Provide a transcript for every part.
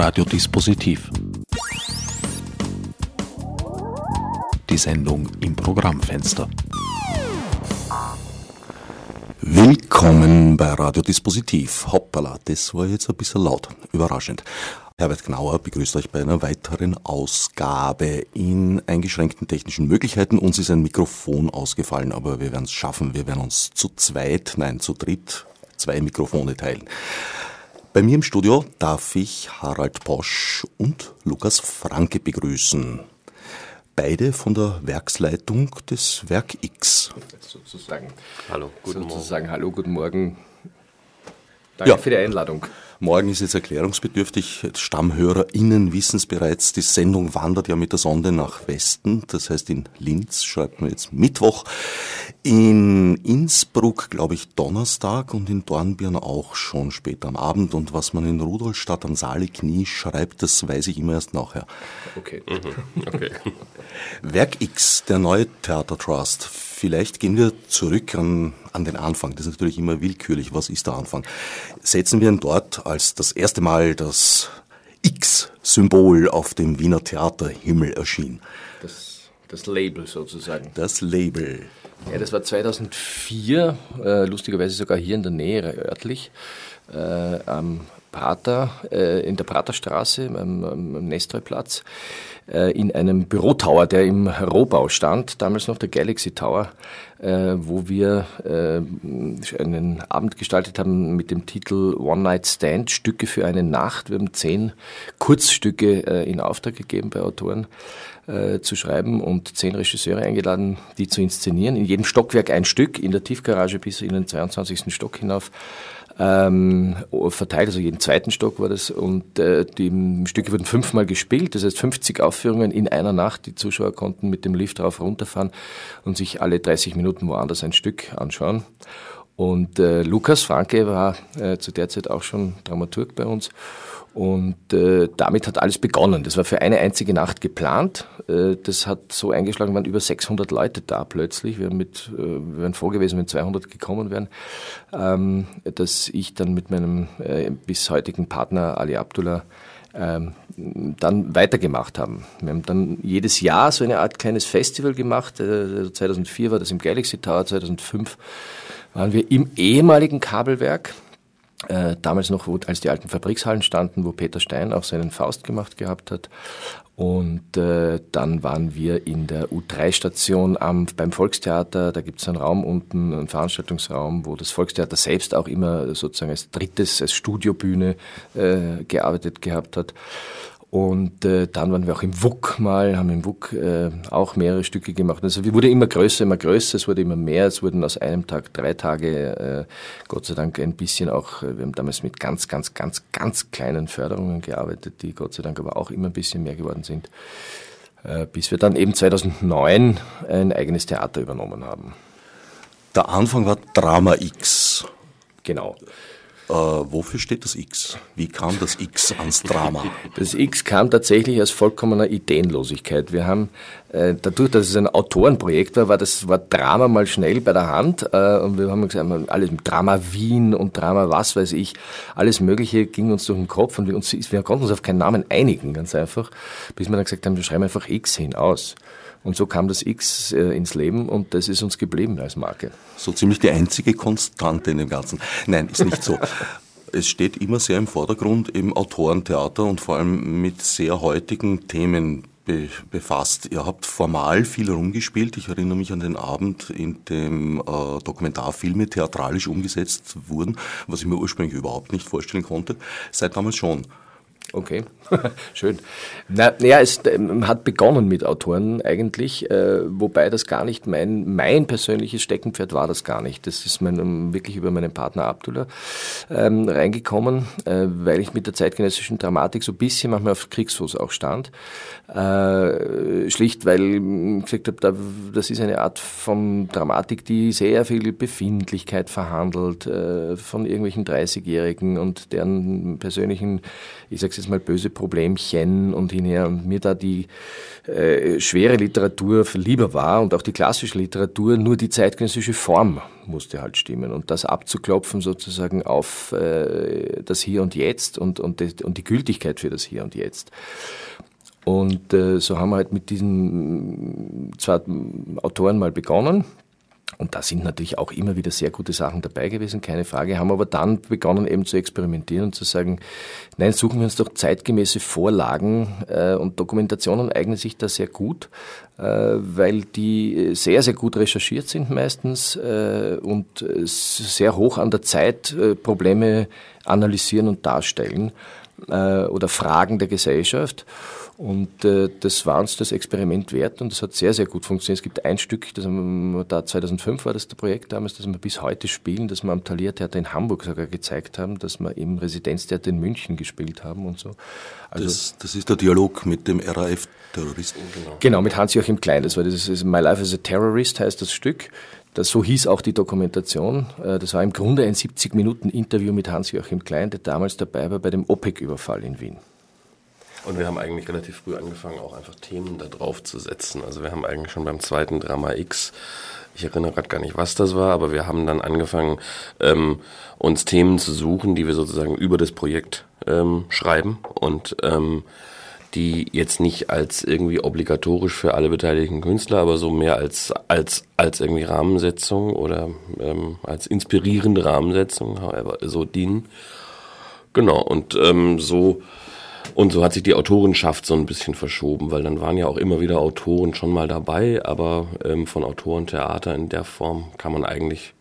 Radiodispositiv. Die Sendung im Programmfenster. Willkommen bei Radiodispositiv. Hoppala, das war jetzt ein bisschen laut. Überraschend. Herbert Gnauer begrüßt euch bei einer weiteren Ausgabe in eingeschränkten technischen Möglichkeiten. Uns ist ein Mikrofon ausgefallen, aber wir werden es schaffen. Wir werden uns zu zweit, nein, zu dritt zwei Mikrofone teilen. Bei mir im Studio darf ich Harald Posch und Lukas Franke begrüßen. Beide von der Werksleitung des Werk X. Sozusagen. Hallo, guten sozusagen, Morgen. Hallo, guten Morgen. Danke ja. für die Einladung. Morgen ist jetzt erklärungsbedürftig. StammhörerInnen wissen es bereits, die Sendung wandert ja mit der Sonde nach Westen. Das heißt, in Linz schreibt man jetzt Mittwoch. In Innsbruck, glaube ich, Donnerstag und in Dornbirn auch schon später am Abend. Und was man in Rudolstadt am Saaleknie schreibt, das weiß ich immer erst nachher. Okay. Mhm. okay. Werk X, der neue Theatertrust Vielleicht gehen wir zurück an, an den Anfang. Das ist natürlich immer willkürlich. Was ist der Anfang? Setzen wir ihn dort, als das erste Mal das X-Symbol auf dem Wiener Theaterhimmel erschien. Das, das Label sozusagen. Das Label. Ja, das war 2004, äh, lustigerweise sogar hier in der Nähe, örtlich, äh, am Prater, äh, in der Praterstraße, am, am Nestreuplatz. Äh, in einem Bürotower, der im Rohbau stand, damals noch der Galaxy Tower, äh, wo wir äh, einen Abend gestaltet haben mit dem Titel One Night Stand, Stücke für eine Nacht. Wir haben zehn Kurzstücke in Auftrag gegeben bei Autoren zu schreiben und zehn Regisseure eingeladen, die zu inszenieren. In jedem Stockwerk ein Stück, in der Tiefgarage bis in den 22. Stock hinauf ähm, verteilt, also jeden zweiten Stock war das. Und äh, die Stücke wurden fünfmal gespielt, das heißt 50 Aufführungen in einer Nacht. Die Zuschauer konnten mit dem Lift rauf runterfahren und sich alle 30 Minuten woanders ein Stück anschauen. Und äh, Lukas Franke war äh, zu der Zeit auch schon Dramaturg bei uns. Und äh, damit hat alles begonnen. Das war für eine einzige Nacht geplant. Äh, das hat so eingeschlagen, waren über 600 Leute da plötzlich. Wir, mit, äh, wir wären froh gewesen, wenn 200 gekommen wären. Ähm, dass ich dann mit meinem äh, bis heutigen Partner Ali Abdullah ähm, dann weitergemacht haben. Wir haben dann jedes Jahr so eine Art kleines Festival gemacht. Äh, 2004 war das im Galaxy Tower, 2005 waren wir im ehemaligen Kabelwerk äh, damals noch, wo, als die alten Fabrikshallen standen, wo Peter Stein auch seinen Faust gemacht gehabt hat. Und äh, dann waren wir in der U3-Station beim Volkstheater. Da gibt es einen Raum unten, einen Veranstaltungsraum, wo das Volkstheater selbst auch immer sozusagen als drittes, als Studiobühne äh, gearbeitet gehabt hat. Und äh, dann waren wir auch im WUK mal, haben im WUK äh, auch mehrere Stücke gemacht. Also wir wurde immer größer, immer größer, es wurde immer mehr, es wurden aus einem Tag drei Tage, äh, Gott sei Dank ein bisschen auch, äh, wir haben damals mit ganz, ganz, ganz, ganz kleinen Förderungen gearbeitet, die Gott sei Dank aber auch immer ein bisschen mehr geworden sind, äh, bis wir dann eben 2009 ein eigenes Theater übernommen haben. Der Anfang war Drama X. Genau. Äh, wofür steht das X? Wie kam das X ans Drama? Das X kam tatsächlich aus vollkommener Ideenlosigkeit. Wir haben äh, dadurch, dass es ein Autorenprojekt war, war das Wort Drama mal schnell bei der Hand äh, und wir haben gesagt, alles Drama Wien und Drama was weiß ich, alles Mögliche ging uns durch den Kopf und wir, uns, wir konnten uns auf keinen Namen einigen, ganz einfach, bis wir dann gesagt haben, wir schreiben einfach X hin aus. Und so kam das X äh, ins Leben und das ist uns geblieben als Marke. So ziemlich die einzige Konstante in dem Ganzen. Nein, ist nicht so. es steht immer sehr im Vordergrund im Autorentheater und vor allem mit sehr heutigen Themen be befasst. Ihr habt formal viel rumgespielt. Ich erinnere mich an den Abend, in dem äh, Dokumentarfilme theatralisch umgesetzt wurden, was ich mir ursprünglich überhaupt nicht vorstellen konnte. Seit damals schon. Okay, schön. Na, ja, es ähm, hat begonnen mit Autoren eigentlich, äh, wobei das gar nicht mein, mein persönliches Steckenpferd war das gar nicht. Das ist mein, ähm, wirklich über meinen Partner Abdullah ähm, reingekommen, äh, weil ich mit der zeitgenössischen Dramatik so ein bisschen manchmal auf Kriegsfuß auch stand. Äh, schlicht, weil ich gesagt habe, da, das ist eine Art von Dramatik, die sehr viel Befindlichkeit verhandelt, äh, von irgendwelchen 30-Jährigen und deren persönlichen, ich sag sag's jetzt mal, böse Problemchen und hinher und mir da die äh, schwere Literatur lieber war und auch die klassische Literatur, nur die zeitgenössische Form musste halt stimmen und das abzuklopfen sozusagen auf äh, das Hier und Jetzt und, und, die, und die Gültigkeit für das Hier und Jetzt. Und äh, so haben wir halt mit diesen zwei Autoren mal begonnen und da sind natürlich auch immer wieder sehr gute Sachen dabei gewesen, keine Frage, haben aber dann begonnen eben zu experimentieren und zu sagen, nein, suchen wir uns doch zeitgemäße Vorlagen äh, und Dokumentationen eignen sich da sehr gut, äh, weil die sehr, sehr gut recherchiert sind meistens äh, und sehr hoch an der Zeit äh, Probleme analysieren und darstellen äh, oder Fragen der Gesellschaft. Und äh, das war uns das Experiment wert und es hat sehr, sehr gut funktioniert. Es gibt ein Stück, das wir da 2005 war das der Projekt damals, das wir bis heute spielen, das wir am Thalia Theater in Hamburg sogar gezeigt haben, dass wir im Residenztheater in München gespielt haben und so. Also das, das ist der Dialog mit dem RAF-Terroristen. Genau. genau, mit Hans-Joachim Klein. Das war das My Life as a Terrorist heißt das Stück. Das, so hieß auch die Dokumentation. Äh, das war im Grunde ein 70-Minuten-Interview mit Hans-Joachim Klein, der damals dabei war bei dem OPEC-Überfall in Wien. Und wir haben eigentlich relativ früh angefangen, auch einfach Themen da drauf zu setzen. Also wir haben eigentlich schon beim zweiten Drama X, ich erinnere gerade gar nicht, was das war, aber wir haben dann angefangen, ähm, uns Themen zu suchen, die wir sozusagen über das Projekt ähm, schreiben und ähm, die jetzt nicht als irgendwie obligatorisch für alle beteiligten Künstler, aber so mehr als als als irgendwie Rahmensetzung oder ähm, als inspirierende Rahmensetzung, however, so dienen. Genau und ähm, so und so hat sich die Autorenschaft so ein bisschen verschoben, weil dann waren ja auch immer wieder Autoren schon mal dabei, aber ähm, von Autorentheater in der Form kann man eigentlich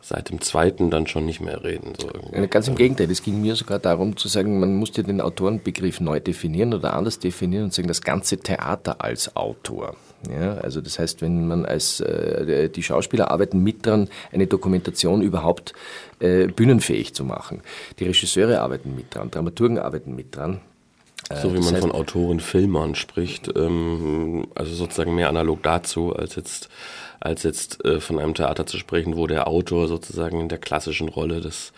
seit dem zweiten dann schon nicht mehr reden. So Ganz im Gegenteil, es ging mir sogar darum zu sagen, man musste den Autorenbegriff neu definieren oder anders definieren und sagen, das ganze Theater als Autor. Ja, also das heißt, wenn man als äh, die Schauspieler arbeiten mit dran, eine Dokumentation überhaupt äh, bühnenfähig zu machen. Die Regisseure arbeiten mit dran, Dramaturgen arbeiten mit dran. Äh, so wie man heißt, von Autoren, Filmern spricht, ähm, also sozusagen mehr analog dazu, als jetzt, als jetzt äh, von einem Theater zu sprechen, wo der Autor sozusagen in der klassischen Rolle des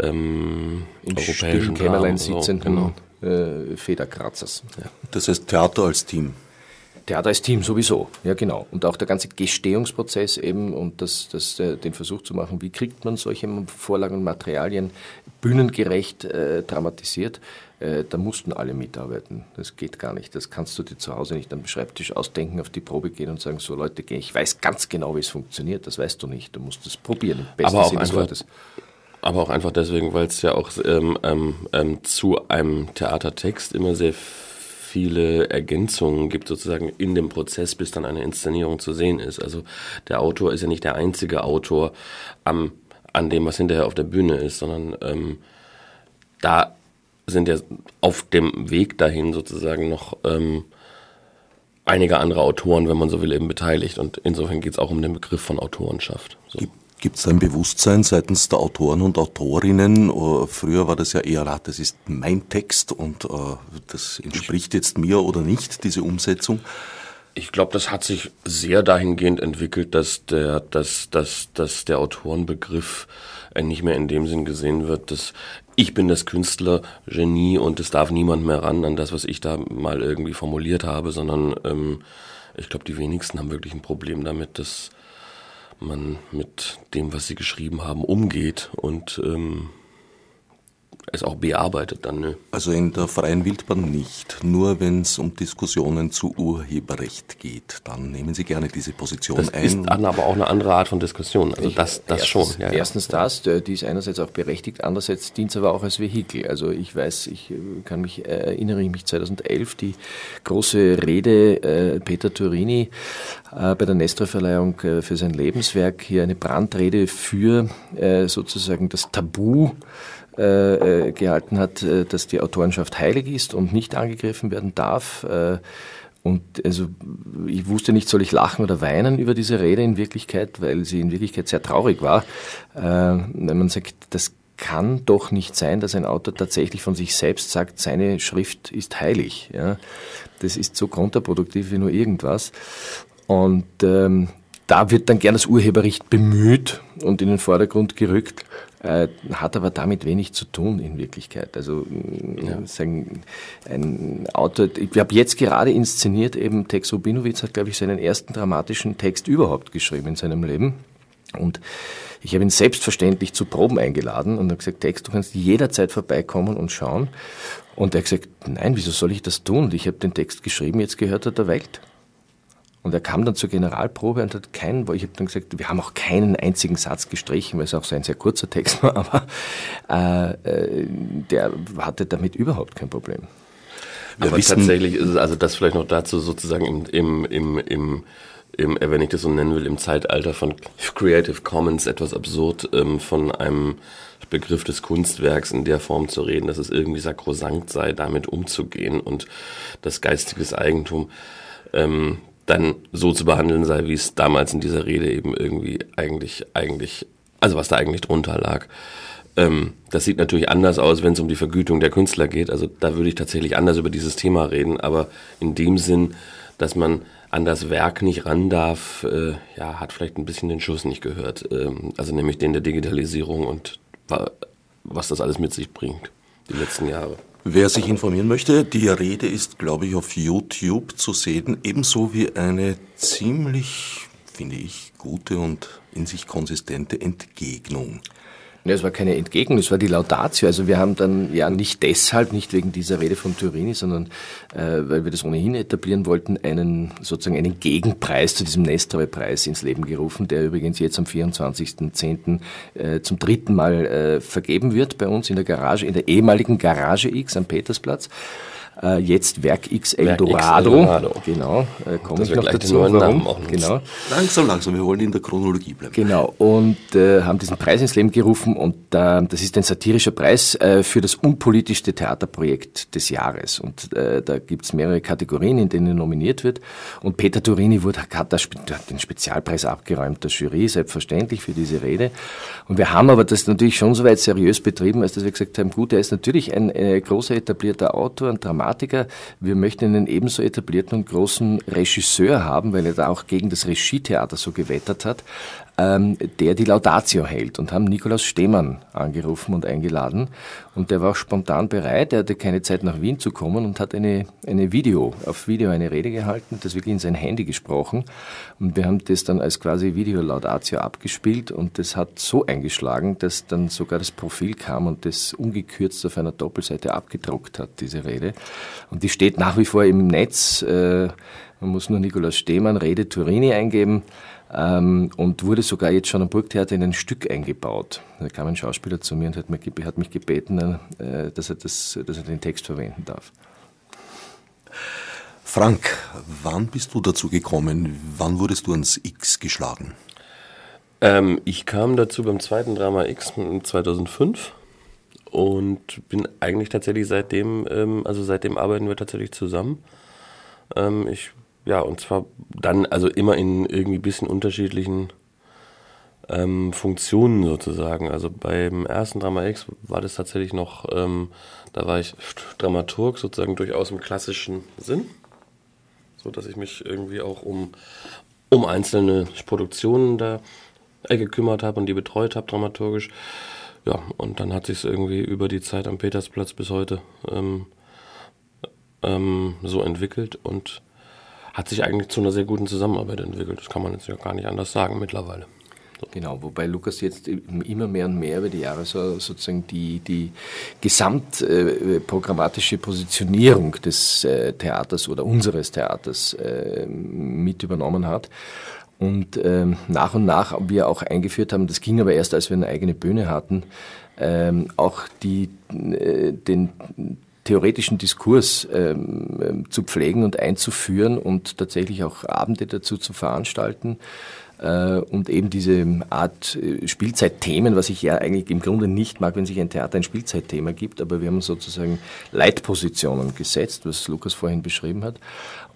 ähm, Im europäischen Kämmerlein sitzenden so, genau. äh, Federkratzers. Ja. Das heißt Theater als Team. Theater als Team sowieso, ja genau. Und auch der ganze Gestehungsprozess eben und das, das, äh, den Versuch zu machen, wie kriegt man solche Vorlagen und Materialien bühnengerecht äh, dramatisiert, äh, da mussten alle mitarbeiten. Das geht gar nicht. Das kannst du dir zu Hause nicht am Schreibtisch ausdenken, auf die Probe gehen und sagen, so Leute, ich weiß ganz genau, wie es funktioniert. Das weißt du nicht. Du musst es probieren, aber auch des Wortes. Aber auch einfach deswegen, weil es ja auch ähm, ähm, ähm, zu einem Theatertext immer sehr viele Ergänzungen gibt sozusagen in dem Prozess, bis dann eine Inszenierung zu sehen ist. Also der Autor ist ja nicht der einzige Autor am, an dem, was hinterher auf der Bühne ist, sondern ähm, da sind ja auf dem Weg dahin sozusagen noch ähm, einige andere Autoren, wenn man so will, eben beteiligt. Und insofern geht es auch um den Begriff von Autorenschaft. So. Gibt es ein Bewusstsein seitens der Autoren und Autorinnen? Äh, früher war das ja eher, ah, das ist mein Text und äh, das entspricht jetzt mir oder nicht, diese Umsetzung. Ich glaube, das hat sich sehr dahingehend entwickelt, dass der, dass, dass, dass der Autorenbegriff äh, nicht mehr in dem Sinn gesehen wird, dass ich bin das Künstlergenie und es darf niemand mehr ran an das, was ich da mal irgendwie formuliert habe, sondern ähm, ich glaube, die wenigsten haben wirklich ein Problem damit, dass man mit dem, was sie geschrieben haben, umgeht und ähm, es auch bearbeitet dann. Ne? Also in der freien Wildbahn nicht. Nur wenn es um Diskussionen zu Urheberrecht geht, dann nehmen Sie gerne diese Position das ein. Das ist aber auch eine andere Art von Diskussion. Also das, das erstens, schon. Ja, erstens ja. das, die ist einerseits auch berechtigt, andererseits dient es aber auch als Vehikel. Also ich weiß, ich äh, kann mich, äh, erinnere ich mich 2011, die große Rede äh, Peter Turini äh, bei der Nestor-Verleihung äh, für sein Lebenswerk, hier eine Brandrede für äh, sozusagen das Tabu äh, äh, gehalten hat, äh, dass die Autorenschaft heilig ist und nicht angegriffen werden darf. Und also ich wusste nicht, soll ich lachen oder weinen über diese Rede in Wirklichkeit, weil sie in Wirklichkeit sehr traurig war. Wenn man sagt, das kann doch nicht sein, dass ein Autor tatsächlich von sich selbst sagt, seine Schrift ist heilig. Das ist so kontraproduktiv wie nur irgendwas. Und ähm, da wird dann gern das Urheberrecht bemüht und in den Vordergrund gerückt äh, hat aber damit wenig zu tun in Wirklichkeit. Also ja. sagen, ein Autor, ich habe jetzt gerade inszeniert, eben Tex Rubinowitz hat, glaube ich, seinen ersten dramatischen Text überhaupt geschrieben in seinem Leben. Und ich habe ihn selbstverständlich zu Proben eingeladen und habe gesagt, Tex, du kannst jederzeit vorbeikommen und schauen. Und er hat gesagt, nein, wieso soll ich das tun? Und ich habe den Text geschrieben, jetzt gehört er der Welt. Und er kam dann zur Generalprobe und hat keinen, ich habe dann gesagt, wir haben auch keinen einzigen Satz gestrichen, weil es auch so ein sehr kurzer Text war, aber äh, äh der hatte damit überhaupt kein Problem. Wir aber wissen, tatsächlich ist es, also das vielleicht noch dazu sozusagen im, im, im, im, im, wenn ich das so nennen will, im Zeitalter von Creative Commons etwas absurd, ähm, von einem Begriff des Kunstwerks in der Form zu reden, dass es irgendwie sakrosankt sei, damit umzugehen und das geistiges Eigentum ähm, dann so zu behandeln sei, wie es damals in dieser Rede eben irgendwie eigentlich, eigentlich, also was da eigentlich drunter lag. Ähm, das sieht natürlich anders aus, wenn es um die Vergütung der Künstler geht. Also da würde ich tatsächlich anders über dieses Thema reden, aber in dem Sinn, dass man an das Werk nicht ran darf, äh, ja, hat vielleicht ein bisschen den Schuss nicht gehört. Ähm, also nämlich den der Digitalisierung und was das alles mit sich bringt, die letzten Jahre. Wer sich informieren möchte, die Rede ist, glaube ich, auf YouTube zu sehen, ebenso wie eine ziemlich, finde ich, gute und in sich konsistente Entgegnung. Ja, es war keine Entgegnung, es war die Laudatio. Also wir haben dann ja nicht deshalb, nicht wegen dieser Rede von Turini, sondern äh, weil wir das ohnehin etablieren wollten, einen sozusagen einen Gegenpreis zu diesem Nestroy-Preis ins Leben gerufen, der übrigens jetzt am 24.10. Äh, zum dritten Mal äh, vergeben wird bei uns in der Garage, in der ehemaligen Garage X am Petersplatz. Äh, jetzt Werk X Eldorado. Eldorado. Genau, äh, komme ich noch dazu. Warum? Genau. Langsam, langsam, wir wollen in der Chronologie bleiben. Genau, und äh, haben diesen Preis ins Leben gerufen und äh, das ist ein satirischer Preis äh, für das unpolitischste Theaterprojekt des Jahres. Und äh, da gibt's mehrere Kategorien, in denen nominiert wird. Und Peter Turini wurde, hat, das, hat den Spezialpreis abgeräumt, der Jury, selbstverständlich für diese Rede. Und wir haben aber das natürlich schon so weit seriös betrieben, als dass wir gesagt haben, gut, er ist natürlich ein äh, großer etablierter Autor, ein Dramatik Dramatiker. Wir möchten einen ebenso etablierten und großen Regisseur haben, weil er da auch gegen das Regietheater so gewettert hat ähm, der die Laudatio hält und haben Nikolaus Stehmann angerufen und eingeladen. Und der war auch spontan bereit, er hatte keine Zeit nach Wien zu kommen und hat eine, eine Video, auf Video eine Rede gehalten, das wirklich in sein Handy gesprochen. Und wir haben das dann als quasi Video-Laudatio abgespielt und das hat so eingeschlagen, dass dann sogar das Profil kam und das ungekürzt auf einer Doppelseite abgedruckt hat, diese Rede. Und die steht nach wie vor im Netz. Äh, man muss nur Nikolaus Stehmann, Rede Turini eingeben ähm, und wurde sogar jetzt schon am Burgtheater in ein Stück eingebaut. Da kam ein Schauspieler zu mir und hat, mir, hat mich gebeten, äh, dass, er das, dass er den Text verwenden darf. Frank, wann bist du dazu gekommen? Wann wurdest du ans X geschlagen? Ähm, ich kam dazu beim zweiten Drama X 2005 und bin eigentlich tatsächlich seitdem, ähm, also seitdem arbeiten wir tatsächlich zusammen. Ähm, ich ja, und zwar dann also immer in irgendwie bisschen unterschiedlichen ähm, Funktionen sozusagen. Also beim ersten Drama X war das tatsächlich noch, ähm, da war ich Dramaturg sozusagen durchaus im klassischen Sinn, so dass ich mich irgendwie auch um, um einzelne Produktionen da gekümmert habe und die betreut habe dramaturgisch. Ja, und dann hat sich es irgendwie über die Zeit am Petersplatz bis heute ähm, ähm, so entwickelt und hat sich eigentlich zu einer sehr guten Zusammenarbeit entwickelt. Das kann man jetzt ja gar nicht anders sagen mittlerweile. So. Genau, wobei Lukas jetzt immer mehr und mehr über die Jahre so, sozusagen die, die gesamtprogrammatische äh, Positionierung des äh, Theaters oder unseres Theaters äh, mit übernommen hat. Und ähm, nach und nach wir auch eingeführt haben, das ging aber erst, als wir eine eigene Bühne hatten, ähm, auch die, äh, den theoretischen Diskurs ähm, ähm, zu pflegen und einzuführen und tatsächlich auch Abende dazu zu veranstalten und eben diese Art äh, Spielzeitthemen, was ich ja eigentlich im Grunde nicht mag, wenn sich ein Theater ein Spielzeitthema gibt, aber wir haben sozusagen Leitpositionen gesetzt, was Lukas vorhin beschrieben hat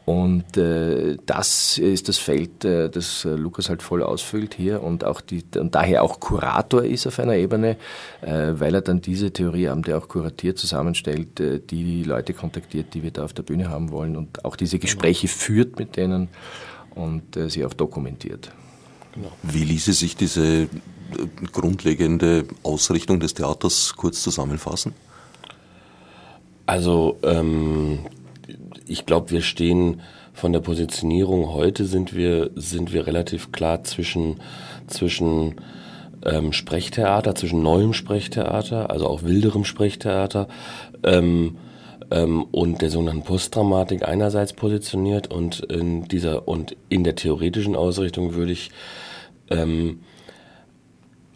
und äh, das ist das Feld, äh, das äh, Lukas halt voll ausfüllt hier und auch die und daher auch Kurator ist auf einer Ebene, äh, weil er dann diese Theorieabende auch kuratiert zusammenstellt, äh, die Leute kontaktiert, die wir da auf der Bühne haben wollen und auch diese Gespräche führt mit denen und äh, sie auch dokumentiert. Wie ließe sich diese grundlegende Ausrichtung des Theaters kurz zusammenfassen? Also ähm, ich glaube, wir stehen von der Positionierung heute sind wir sind wir relativ klar zwischen zwischen ähm, Sprechtheater, zwischen neuem Sprechtheater, also auch wilderem Sprechtheater ähm, ähm, und der sogenannten Postdramatik einerseits positioniert und in dieser und in der theoretischen Ausrichtung würde ich ähm,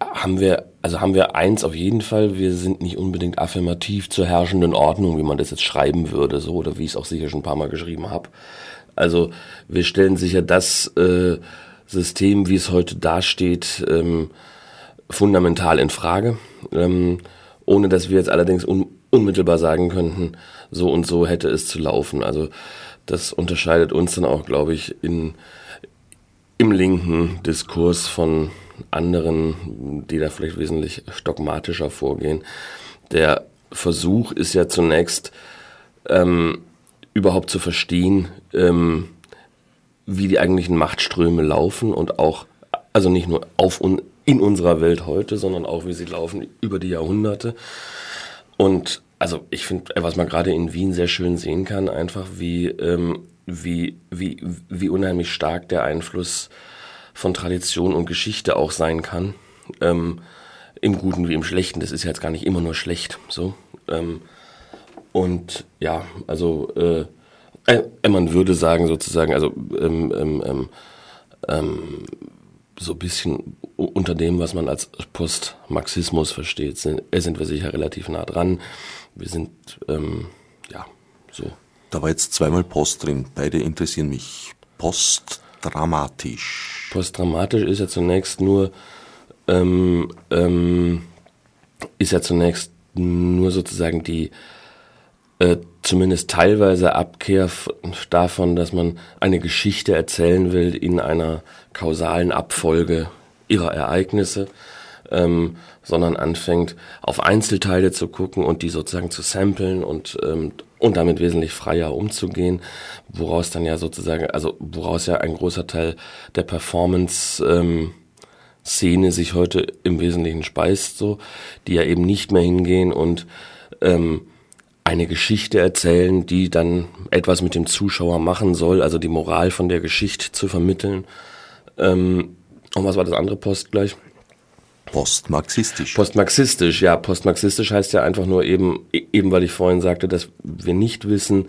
haben wir, also haben wir eins auf jeden Fall, wir sind nicht unbedingt affirmativ zur herrschenden Ordnung, wie man das jetzt schreiben würde, so, oder wie ich es auch sicher schon ein paar Mal geschrieben habe. Also wir stellen sicher das äh, System, wie es heute dasteht, ähm, fundamental in Frage, ähm, ohne dass wir jetzt allerdings un unmittelbar sagen könnten, so und so hätte es zu laufen. Also das unterscheidet uns dann auch, glaube ich, in, im linken Diskurs von anderen, die da vielleicht wesentlich dogmatischer vorgehen. Der Versuch ist ja zunächst ähm, überhaupt zu verstehen, ähm, wie die eigentlichen Machtströme laufen und auch, also nicht nur auf und in unserer Welt heute, sondern auch, wie sie laufen über die Jahrhunderte. Und also ich finde, was man gerade in Wien sehr schön sehen kann, einfach wie, ähm, wie, wie, wie unheimlich stark der Einfluss von Tradition und Geschichte auch sein kann. Ähm, Im Guten wie im Schlechten. Das ist ja jetzt gar nicht immer nur schlecht. So. Ähm, und ja, also äh, äh, man würde sagen sozusagen, also ähm, ähm, ähm, ähm so ein bisschen unter dem, was man als Postmarxismus versteht, sind, sind wir sicher relativ nah dran. Wir sind, ja, so. Da war jetzt zweimal Post drin. Beide interessieren mich. Postdramatisch. Postdramatisch ist ja zunächst nur, ähm, ähm, ist ja zunächst nur sozusagen die äh, zumindest teilweise Abkehr davon, dass man eine Geschichte erzählen will in einer kausalen Abfolge ihrer Ereignisse, ähm, sondern anfängt auf Einzelteile zu gucken und die sozusagen zu samplen und ähm, und damit wesentlich freier umzugehen, woraus dann ja sozusagen, also woraus ja ein großer Teil der Performance ähm, Szene sich heute im Wesentlichen speist, so, die ja eben nicht mehr hingehen und ähm, eine Geschichte erzählen, die dann etwas mit dem Zuschauer machen soll, also die Moral von der Geschichte zu vermitteln. Ähm, und was war das andere Post gleich? Postmarxistisch. Postmarxistisch, ja. Postmarxistisch heißt ja einfach nur eben, eben weil ich vorhin sagte, dass wir nicht wissen,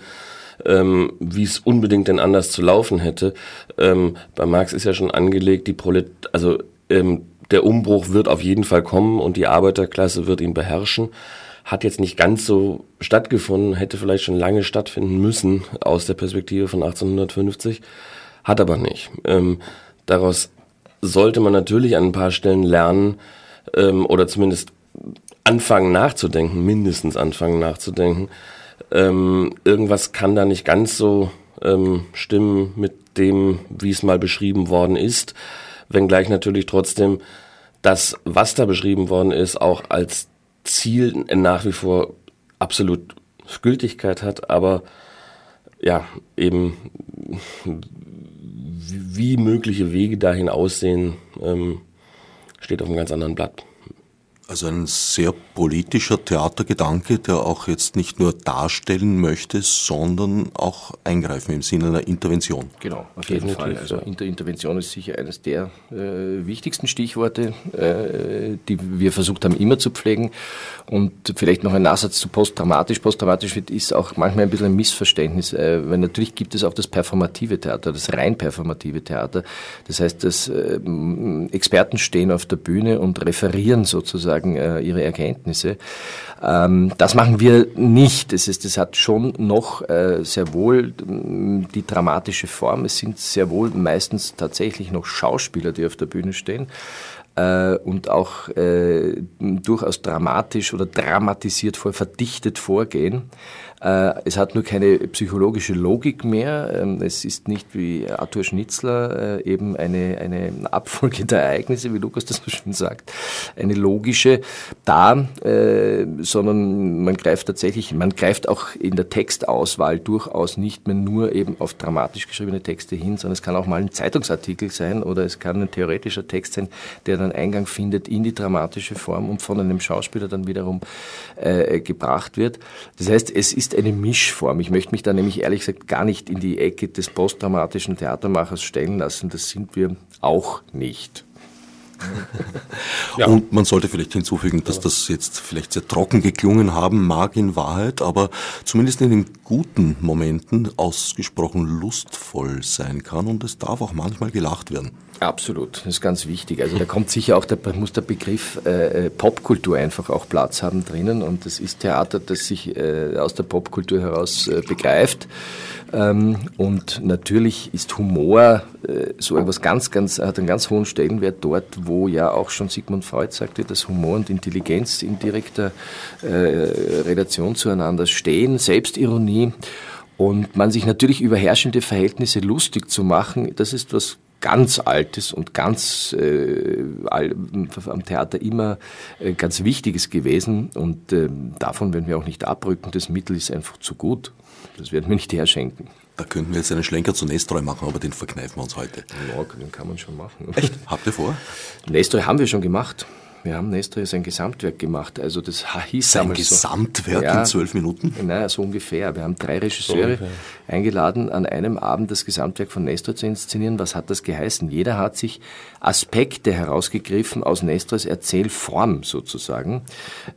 ähm, wie es unbedingt denn anders zu laufen hätte. Ähm, bei Marx ist ja schon angelegt, die Prolet also ähm, der Umbruch wird auf jeden Fall kommen und die Arbeiterklasse wird ihn beherrschen hat jetzt nicht ganz so stattgefunden, hätte vielleicht schon lange stattfinden müssen aus der Perspektive von 1850, hat aber nicht. Ähm, daraus sollte man natürlich an ein paar Stellen lernen ähm, oder zumindest anfangen nachzudenken, mindestens anfangen nachzudenken. Ähm, irgendwas kann da nicht ganz so ähm, stimmen mit dem, wie es mal beschrieben worden ist, wenngleich natürlich trotzdem das, was da beschrieben worden ist, auch als Ziel nach wie vor absolut Gültigkeit hat, aber ja, eben wie mögliche Wege dahin aussehen, ähm, steht auf einem ganz anderen Blatt. Also ein sehr politischer Theatergedanke, der auch jetzt nicht nur darstellen möchte, sondern auch eingreifen im Sinne einer Intervention. Genau, auf jeden Definitiv, Fall. Also Inter Intervention ist sicher eines der äh, wichtigsten Stichworte, äh, die wir versucht haben immer zu pflegen. Und vielleicht noch ein Nachsatz zu posttraumatisch. Posttraumatisch ist auch manchmal ein bisschen ein Missverständnis, äh, weil natürlich gibt es auch das performative Theater, das rein performative Theater. Das heißt, dass äh, Experten stehen auf der Bühne und referieren sozusagen sozusagen äh, ihre Erkenntnisse. Ähm, das machen wir nicht. Das ist, das hat schon noch äh, sehr wohl die dramatische Form. Es sind sehr wohl meistens tatsächlich noch Schauspieler, die auf der Bühne stehen äh, und auch äh, durchaus dramatisch oder dramatisiert vor, verdichtet vorgehen. Äh, es hat nur keine psychologische Logik mehr. Ähm, es ist nicht wie Arthur Schnitzler äh, eben eine, eine Abfolge der Ereignisse, wie Lukas das so schön sagt, eine logische da, äh, sondern man greift tatsächlich, man greift auch in der Textauswahl durchaus nicht mehr nur eben auf dramatisch geschriebene Texte hin, sondern es kann auch mal ein Zeitungsartikel sein oder es kann ein theoretischer Text sein, der dann Eingang findet in die dramatische Form und von einem Schauspieler dann wiederum gebracht wird. Das heißt, es ist eine Mischform. Ich möchte mich da nämlich ehrlich gesagt gar nicht in die Ecke des postdramatischen Theatermachers stellen lassen. Das sind wir auch nicht. Ja. Und man sollte vielleicht hinzufügen, dass das jetzt vielleicht sehr trocken geklungen haben mag in Wahrheit, aber zumindest in den guten Momenten ausgesprochen lustvoll sein kann und es darf auch manchmal gelacht werden. Absolut, das ist ganz wichtig. Also da kommt sicher auch, der, muss der Begriff äh, äh, Popkultur einfach auch Platz haben drinnen und das ist Theater, das sich äh, aus der Popkultur heraus äh, begreift. Ähm, und natürlich ist Humor äh, so etwas ganz, ganz, hat einen ganz hohen Stellenwert dort, wo ja auch schon Sigmund Freud sagte, dass Humor und Intelligenz in direkter äh, Relation zueinander stehen, Selbstironie. Und man sich natürlich über herrschende Verhältnisse lustig zu machen, das ist was ganz Altes und ganz äh, am Theater immer äh, ganz Wichtiges gewesen. Und äh, davon werden wir auch nicht abrücken. Das Mittel ist einfach zu gut. Das werden wir nicht herschenken. Da könnten wir jetzt einen Schlenker zu Nestroy machen, aber den verkneifen wir uns heute. Ja, den kann man schon machen. Echt? Habt ihr vor? Nestroy haben wir schon gemacht. Wir haben Nestor sein Gesamtwerk gemacht. Also das hieß Sein Gesamtwerk so. ja, in zwölf Minuten? Naja, so ungefähr. Wir haben drei Regisseure so eingeladen, an einem Abend das Gesamtwerk von Nestor zu inszenieren. Was hat das geheißen? Jeder hat sich Aspekte herausgegriffen aus Nestors Erzählform sozusagen.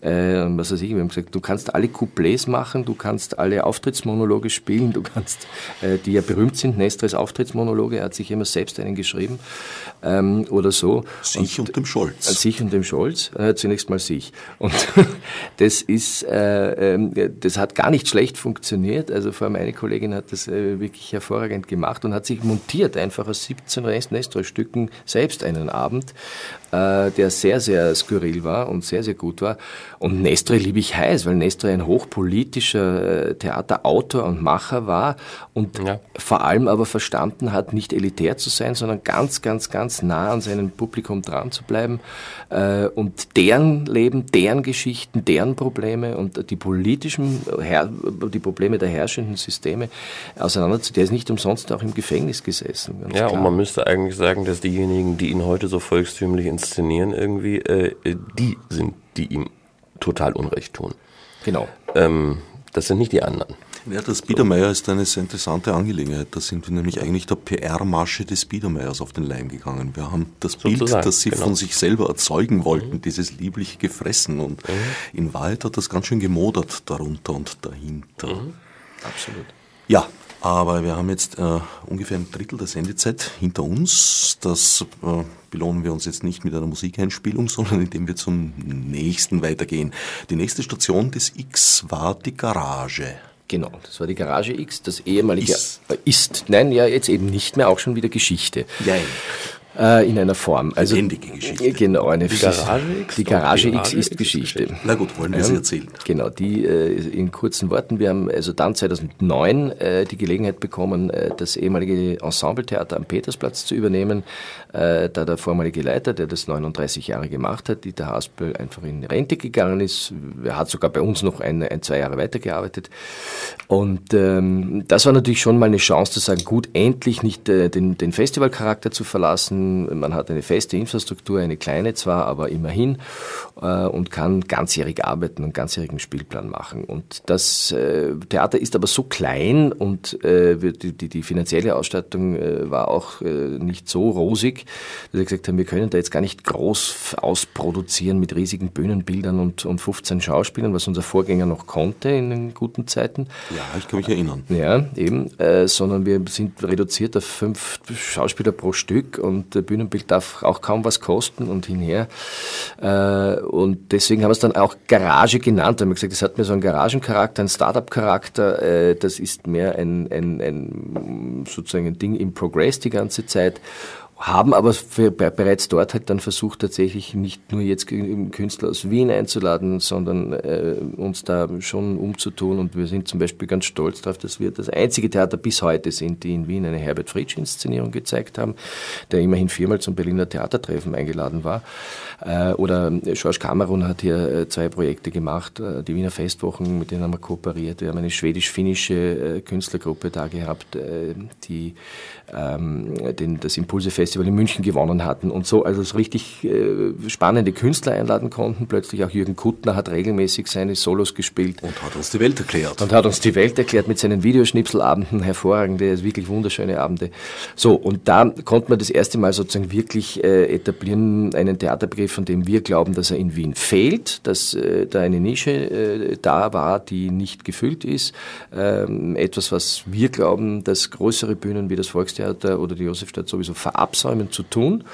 Äh, was weiß ich, wir haben gesagt, du kannst alle Couplets machen, du kannst alle Auftrittsmonologe spielen, du kannst, äh, die ja berühmt sind, Nestors Auftrittsmonologe, er hat sich immer selbst einen geschrieben ähm, oder so. Sich und, und dem Scholz. Äh, sich und dem Scholz. Äh, zunächst mal sich. Und das ist, äh, äh, das hat gar nicht schlecht funktioniert. Also vor allem eine Kollegin hat das äh, wirklich hervorragend gemacht und hat sich montiert einfach aus 17 Nestor-Stücken selbst einen Abend, äh, der sehr, sehr skurril war und sehr, sehr gut war. Und Nestor liebe ich heiß, weil Nestor ein hochpolitischer äh, Theaterautor und Macher war und ja. vor allem aber verstanden hat, nicht elitär zu sein, sondern ganz, ganz, ganz nah an seinem Publikum dran zu bleiben äh, und deren Leben, deren Geschichten, deren Probleme und die politischen, die Probleme der herrschenden Systeme auseinanderzusetzen. Der ist nicht umsonst auch im Gefängnis gesessen. ja, klar. und man müsste eigentlich sagen, dass diejenigen, die ihn heute so volkstümlich inszenieren, irgendwie, äh, die sind, die ihm total Unrecht tun. Genau. Ähm, das sind nicht die anderen. Ja, das Biedermeier ist eine sehr interessante Angelegenheit. Da sind wir nämlich eigentlich der PR-Masche des Biedermeiers auf den Leim gegangen. Wir haben das Sozusagen, Bild, das sie genau. von sich selber erzeugen wollten, mhm. dieses liebliche gefressen. Und mhm. in Wahrheit hat das ganz schön gemodert darunter und dahinter. Mhm. Absolut. Ja, aber wir haben jetzt äh, ungefähr ein Drittel der Sendezeit hinter uns. Das äh, belohnen wir uns jetzt nicht mit einer Musikeinspielung, sondern indem wir zum nächsten weitergehen. Die nächste Station des X war die Garage. Genau, das war die Garage X, das ehemalige ist. Äh, ist. Nein, ja, jetzt eben nicht mehr, auch schon wieder Geschichte. Nein. Äh, in einer Form. Also, Lebendige Geschichte. Genau, eine die Garage X. Die Garage, X ist Geschichte. Na gut, wollen wir sie erzählen. Genau, die äh, in kurzen Worten. Wir haben also dann 2009 äh, die Gelegenheit bekommen, äh, das ehemalige Ensembletheater am Petersplatz zu übernehmen. Äh, da der vormalige Leiter, der das 39 Jahre gemacht hat, Dieter Haspel, einfach in Rente gegangen ist. Er hat sogar bei uns noch ein, ein zwei Jahre weitergearbeitet. Und ähm, das war natürlich schon mal eine Chance zu sagen, gut, endlich nicht äh, den, den Festivalcharakter zu verlassen, man hat eine feste Infrastruktur, eine kleine zwar, aber immerhin äh, und kann ganzjährig arbeiten und ganzjährigen Spielplan machen. Und das äh, Theater ist aber so klein und äh, die, finanzielle Ausstattung war auch nicht so rosig, dass wir gesagt haben, wir können da jetzt gar nicht groß ausproduzieren mit riesigen Bühnenbildern und, und 15 Schauspielern, was unser Vorgänger noch konnte in den guten Zeiten. Ja, ich kann mich erinnern. Ja, eben, sondern wir sind reduziert auf fünf Schauspieler pro Stück und Bühnenbild darf auch kaum was kosten und hinher. Äh, und deswegen haben wir es dann auch Garage genannt. Haben wir gesagt, das hat mehr so einen Garagencharakter, einen Startup-Charakter. Äh, das ist mehr ein, ein, ein sozusagen ein Ding im Progress die ganze Zeit. Haben aber für, bereits dort halt dann versucht, tatsächlich nicht nur jetzt Künstler aus Wien einzuladen, sondern äh, uns da schon umzutun. Und wir sind zum Beispiel ganz stolz darauf, dass wir das einzige Theater bis heute sind, die in Wien eine Herbert Fritsch-Inszenierung gezeigt haben, der immerhin viermal zum Berliner Theatertreffen eingeladen war. Äh, oder George Cameron hat hier äh, zwei Projekte gemacht, äh, die Wiener Festwochen, mit denen haben wir kooperiert. Wir haben eine schwedisch-finnische äh, Künstlergruppe da gehabt, äh, die ähm, den, das Impulse-Festival in München gewonnen hatten und so, also so richtig äh, spannende Künstler einladen konnten. Plötzlich auch Jürgen Kuttner hat regelmäßig seine Solos gespielt. Und hat uns die Welt erklärt. Und hat uns die Welt erklärt mit seinen Videoschnipselabenden, hervorragende, wirklich wunderschöne Abende. So, und da konnte man das erste Mal sozusagen wirklich äh, etablieren, einen Theaterbegriff, von dem wir glauben, dass er in Wien fehlt, dass äh, da eine Nische äh, da war, die nicht gefüllt ist. Ähm, etwas, was wir glauben, dass größere Bühnen wie das Volks Volkstheater oder die Josefstadt sowieso verabsäumen zu tun,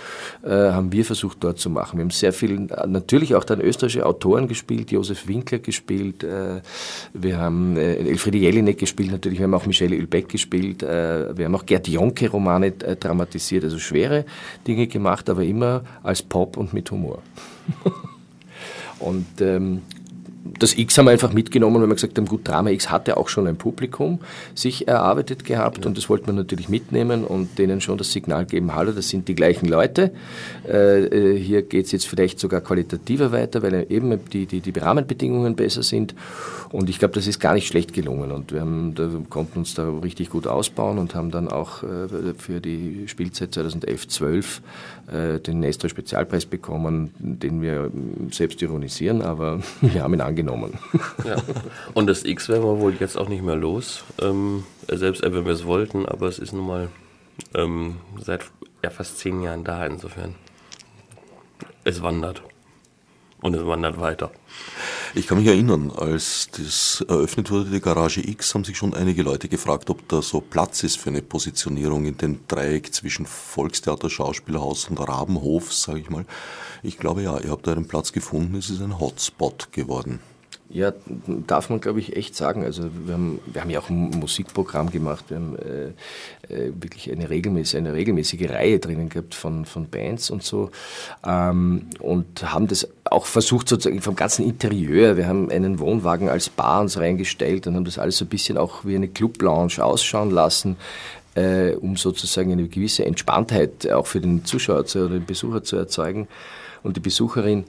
äh, haben wir versucht dort zu machen. Wir haben sehr viel, natürlich auch dann österreichische Autoren gespielt, Josef Winkler gespielt, äh, wir haben äh, Elfriede Jelinek gespielt, natürlich, wir haben auch Michelle Ulbeck gespielt, äh, wir haben auch Gerd Jonke Romane äh, dramatisiert, also schwere Dinge gemacht, aber immer als Pop und mit Humor. und ähm, das X haben wir einfach mitgenommen, weil wir gesagt haben, gut, Drama X hatte auch schon ein Publikum sich erarbeitet gehabt ja. und das wollten wir natürlich mitnehmen und denen schon das Signal geben, hallo, das sind die gleichen Leute. Äh, äh hier geht es jetzt vielleicht sogar qualitativer weiter, weil eben die, die, die Rahmenbedingungen besser sind und ich glaube, das ist gar nicht schlecht gelungen und wir haben, da konnten uns da richtig gut ausbauen und haben dann auch äh, für die Spielzeit 2011-12 äh, den Nestor Spezialpreis bekommen, den wir selbst ironisieren, aber wir haben ihn angenommen. Ja. Und das X werden wir wohl jetzt auch nicht mehr los, ähm, selbst wenn wir es wollten, aber es ist nun mal ähm, seit ja, fast zehn Jahren da, insofern. Es wandert. Und es wandert weiter. Ich kann mich erinnern, als das eröffnet wurde, die Garage X, haben sich schon einige Leute gefragt, ob da so Platz ist für eine Positionierung in dem Dreieck zwischen Volkstheater, Schauspielhaus und Rabenhof, sage ich mal. Ich glaube ja, ihr habt da einen Platz gefunden, es ist ein Hotspot geworden. Ja, darf man, glaube ich, echt sagen. Also wir haben, wir haben ja auch ein Musikprogramm gemacht. Wir haben äh, äh, wirklich eine regelmäßige, eine regelmäßige Reihe drinnen gehabt von, von Bands und so. Ähm, und haben das auch versucht, sozusagen vom ganzen Interieur. Wir haben einen Wohnwagen als Bar uns reingestellt und haben das alles so ein bisschen auch wie eine Club-Lounge ausschauen lassen. Äh, um sozusagen eine gewisse Entspanntheit auch für den Zuschauer zu, oder den Besucher zu erzeugen und die Besucherin.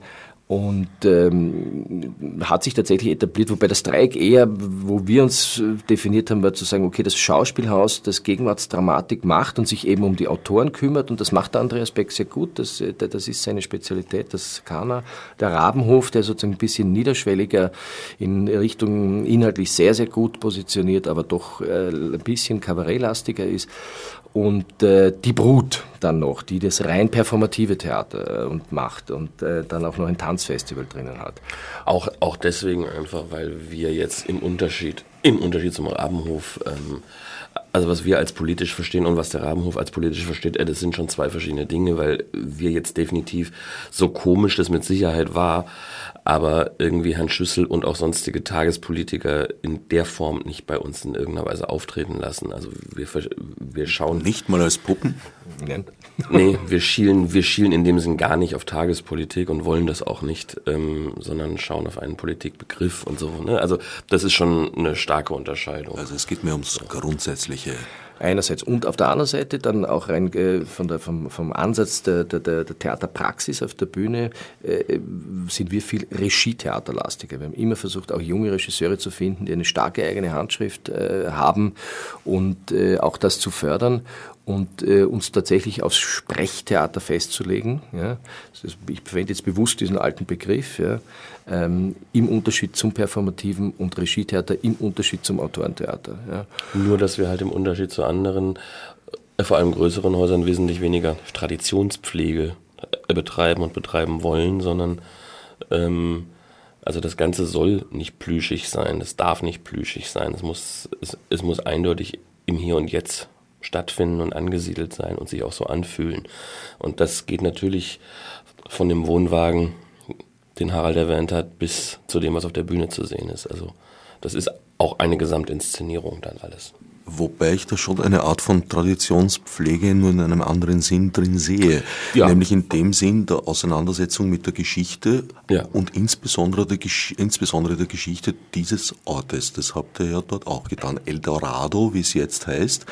Und ähm, hat sich tatsächlich etabliert, wobei das Dreieck eher, wo wir uns äh, definiert haben, war zu sagen, okay, das Schauspielhaus, das Gegenwartsdramatik macht und sich eben um die Autoren kümmert und das macht der Andreas Beck sehr gut, das, äh, das ist seine Spezialität, das kann er. Der Rabenhof, der sozusagen ein bisschen niederschwelliger in Richtung inhaltlich sehr, sehr gut positioniert, aber doch äh, ein bisschen kabarettlastiger ist und äh, die Brut dann noch, die das rein performative Theater äh, und macht und äh, dann auch noch ein Tanzfestival drinnen hat. Auch, auch deswegen einfach, weil wir jetzt im Unterschied, im Unterschied zum Rabenhof, ähm, also was wir als politisch verstehen und was der Rabenhof als politisch versteht, äh, das sind schon zwei verschiedene Dinge, weil wir jetzt definitiv so komisch das mit Sicherheit war, aber irgendwie Herrn Schüssel und auch sonstige Tagespolitiker in der Form nicht bei uns in irgendeiner Weise auftreten lassen. Also wir, wir schauen. Nicht mal als Puppen? nee, wir schielen, wir schielen in dem Sinn gar nicht auf Tagespolitik und wollen das auch nicht, ähm, sondern schauen auf einen Politikbegriff und so. Ne? Also das ist schon eine starke Unterscheidung. Also es geht mir ums Grundsätzliche einerseits und auf der anderen Seite dann auch rein äh, von der, vom, vom Ansatz der, der, der Theaterpraxis auf der Bühne äh, sind wir viel Regietheaterlastiger. Wir haben immer versucht, auch junge Regisseure zu finden, die eine starke eigene Handschrift äh, haben und äh, auch das zu fördern und äh, uns tatsächlich aufs Sprechtheater festzulegen. Ja. Ich verwende jetzt bewusst diesen alten Begriff, ja, ähm, im Unterschied zum performativen und Regietheater, im Unterschied zum Autorentheater. Ja. Nur, dass wir halt im Unterschied zu anderen, äh, vor allem größeren Häusern, wesentlich weniger Traditionspflege äh, betreiben und betreiben wollen, sondern ähm, also das Ganze soll nicht plüschig sein, das darf nicht plüschig sein, es muss, es, es muss eindeutig im Hier und Jetzt stattfinden und angesiedelt sein und sich auch so anfühlen. Und das geht natürlich von dem Wohnwagen, den Harald erwähnt hat, bis zu dem, was auf der Bühne zu sehen ist. Also das ist auch eine Gesamtinszenierung dann alles. Wobei ich da schon eine Art von Traditionspflege nur in einem anderen Sinn drin sehe. Ja. Nämlich in dem Sinn der Auseinandersetzung mit der Geschichte ja. und insbesondere der, insbesondere der Geschichte dieses Ortes. Das habt ihr ja dort auch getan. Eldorado, wie es jetzt heißt,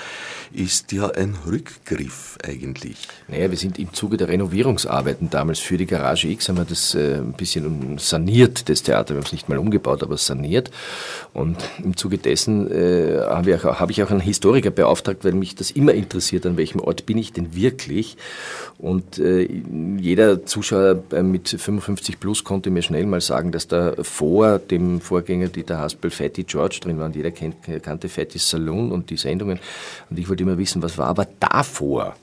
ist ja ein Rückgriff eigentlich. Naja, wir sind im Zuge der Renovierungsarbeiten damals für die Garage X, haben wir das äh, ein bisschen saniert, das Theater. Wir haben es nicht mal umgebaut, aber saniert. Und im Zuge dessen äh, habe ich, hab ich auch einen Historiker beauftragt, weil mich das immer interessiert, an welchem Ort bin ich denn wirklich. Und äh, jeder Zuschauer äh, mit 55 plus konnte mir schnell mal sagen, dass da vor dem Vorgänger Dieter Haspel Fatty George drin war. Und jeder kennt, kannte Fatty's Saloon und die Sendungen. Und ich wollte immer wissen, was war aber davor?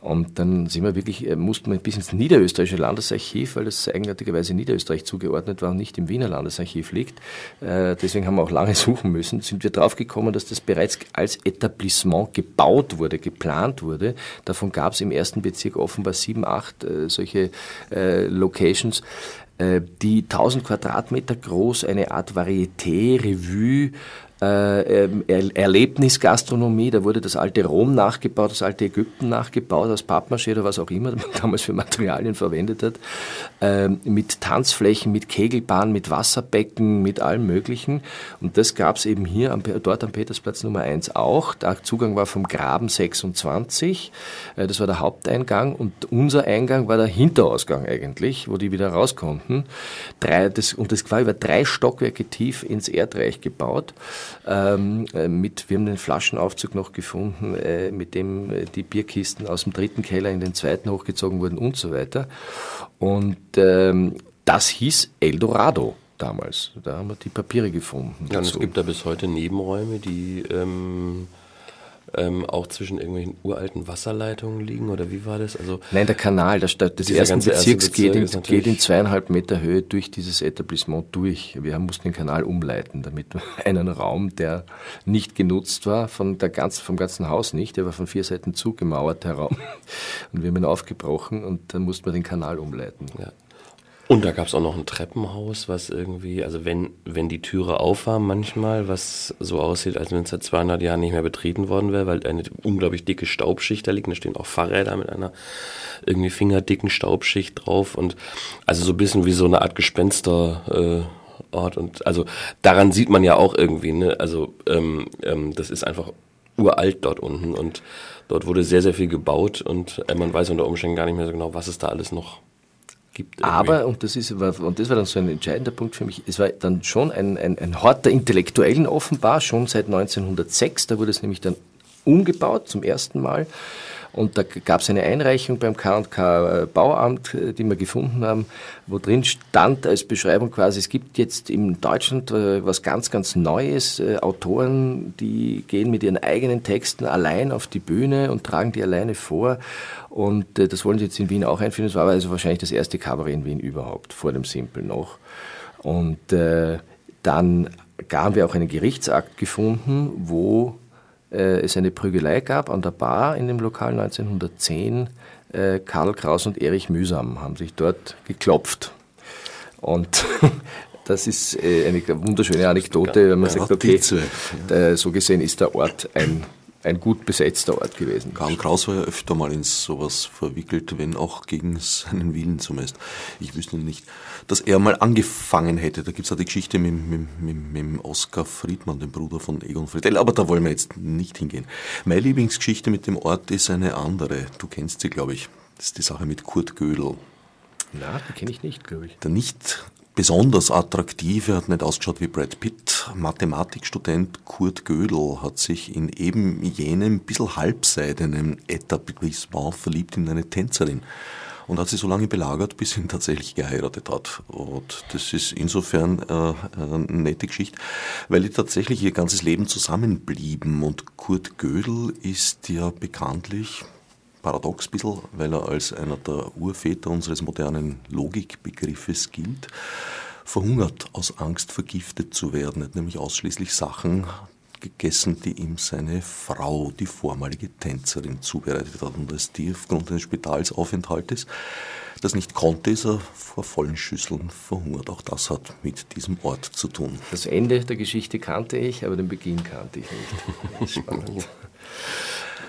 Und dann sind wir wirklich, äh, mussten wir bis ins niederösterreichische Landesarchiv, weil das eigenartigerweise Niederösterreich zugeordnet war und nicht im Wiener Landesarchiv liegt. Äh, deswegen haben wir auch lange suchen müssen. Sind wir draufgekommen, dass das bereits als Etablissement gebaut wurde, geplant wurde. Davon gab es im ersten Bezirk offenbar sieben, acht äh, solche Locations die 1000 Quadratmeter groß, eine Art Varieté, Revue, äh, ähm, Erlebnisgastronomie, da wurde das alte Rom nachgebaut, das alte Ägypten nachgebaut, das Pappmaché oder was auch immer man damals für Materialien verwendet hat, äh, mit Tanzflächen, mit Kegelbahnen, mit Wasserbecken, mit allem Möglichen. Und das gab es eben hier am, dort am Petersplatz Nummer 1 auch. Der Zugang war vom Graben 26, äh, das war der Haupteingang und unser Eingang war der Hinterausgang eigentlich, wo die wieder raus konnten. Drei, das, und das war über drei Stockwerke tief ins Erdreich gebaut ähm, äh, mit, wir haben den Flaschenaufzug noch gefunden, äh, mit dem äh, die Bierkisten aus dem dritten Keller in den zweiten hochgezogen wurden und so weiter. Und ähm, das hieß Eldorado damals. Da haben wir die Papiere gefunden. Ja, und es gibt da bis heute Nebenräume, die ähm, ähm, auch zwischen irgendwelchen uralten Wasserleitungen liegen oder wie war das? Also Nein, der Kanal der Stadt des ersten Bezirks Bezirk geht, in, geht in zweieinhalb Meter Höhe durch dieses Etablissement durch. Wir mussten den Kanal umleiten, damit einen Raum, der nicht genutzt war, von der ganz, vom ganzen Haus nicht, der war von vier Seiten zugemauert, der Raum. Und wir haben ihn aufgebrochen und dann mussten wir den Kanal umleiten. Ja. Und da gab es auch noch ein Treppenhaus, was irgendwie, also wenn, wenn die Türe auf war manchmal, was so aussieht, als wenn es seit 200 Jahren nicht mehr betreten worden wäre, weil eine unglaublich dicke Staubschicht da liegt. Da stehen auch Fahrräder mit einer irgendwie fingerdicken Staubschicht drauf und also so ein bisschen wie so eine Art Gespensterort. Äh, und also daran sieht man ja auch irgendwie, ne? Also ähm, ähm, das ist einfach uralt dort unten und dort wurde sehr, sehr viel gebaut und äh, man weiß unter Umständen gar nicht mehr so genau, was es da alles noch gibt. Aber, und das, ist, und das war dann so ein entscheidender Punkt für mich, es war dann schon ein, ein, ein Hort der Intellektuellen offenbar, schon seit 1906, da wurde es nämlich dann umgebaut zum ersten Mal. Und da gab es eine Einreichung beim K&K äh, Bauamt, äh, die wir gefunden haben, wo drin stand als Beschreibung quasi, es gibt jetzt in Deutschland äh, was ganz, ganz Neues. Autoren, die gehen mit ihren eigenen Texten allein auf die Bühne und tragen die alleine vor. Und das wollen sie jetzt in Wien auch einführen. Das war also wahrscheinlich das erste Kabarett in Wien überhaupt, vor dem Simple noch. Und äh, dann haben wir auch einen Gerichtsakt gefunden, wo äh, es eine Prügelei gab an der Bar in dem Lokal 1910. Äh, Karl Kraus und Erich Mühsam haben sich dort geklopft. Und das ist äh, eine wunderschöne Anekdote, wenn man sagt, okay, so gesehen ist der Ort ein ein gut besetzter Ort gewesen. Karl Kraus war ja öfter mal in sowas verwickelt, wenn auch gegen seinen Willen zumindest. Ich wüsste nicht, dass er mal angefangen hätte. Da gibt es ja die Geschichte mit, mit, mit, mit Oskar Friedmann, dem Bruder von Egon Friedel, aber da wollen wir jetzt nicht hingehen. Meine Lieblingsgeschichte mit dem Ort ist eine andere. Du kennst sie, glaube ich. Das ist die Sache mit Kurt Gödel. Na, die kenne ich nicht, glaube ich. Der nicht besonders attraktive, hat nicht ausgeschaut wie Brad Pitt. Mathematikstudent Kurt Gödel hat sich in eben jenem bisschen halbseidenen Etablissement verliebt in eine Tänzerin und hat sie so lange belagert, bis sie ihn tatsächlich geheiratet hat. Und das ist insofern äh, eine nette Geschichte, weil die tatsächlich ihr ganzes Leben zusammenblieben. Und Kurt Gödel ist ja bekanntlich paradox ein bisschen, weil er als einer der Urväter unseres modernen Logikbegriffes gilt, verhungert aus Angst vergiftet zu werden, er hat nämlich ausschließlich Sachen gegessen, die ihm seine Frau, die vormalige Tänzerin, zubereitet hat. Und als die aufgrund eines Spitalsaufenthaltes das nicht konnte, ist er vor vollen Schüsseln verhungert. Auch das hat mit diesem Ort zu tun. Das Ende der Geschichte kannte ich, aber den Beginn kannte ich nicht. Spannend.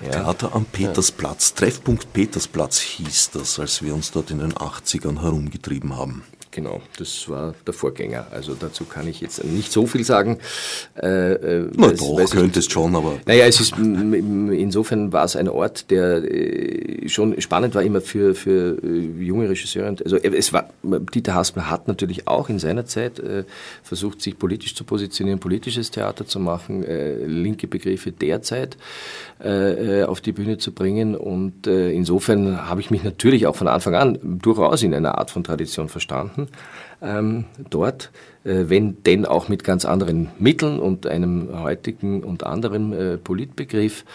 Ja. Theater am Petersplatz, Treffpunkt Petersplatz hieß das, als wir uns dort in den 80ern herumgetrieben haben. Genau, das war der Vorgänger. Also dazu kann ich jetzt nicht so viel sagen. Äh, äh Na weiß, doch, könntest schon, aber. Naja, es ist, insofern war es ein Ort, der äh, schon spannend war immer für, für äh, junge Regisseure. Also es war, Dieter Haspel hat natürlich auch in seiner Zeit äh, versucht, sich politisch zu positionieren, politisches Theater zu machen, äh, linke Begriffe derzeit auf die Bühne zu bringen. Und insofern habe ich mich natürlich auch von Anfang an durchaus in einer Art von Tradition verstanden ähm, dort, äh, wenn denn auch mit ganz anderen Mitteln und einem heutigen und anderen äh, Politbegriff.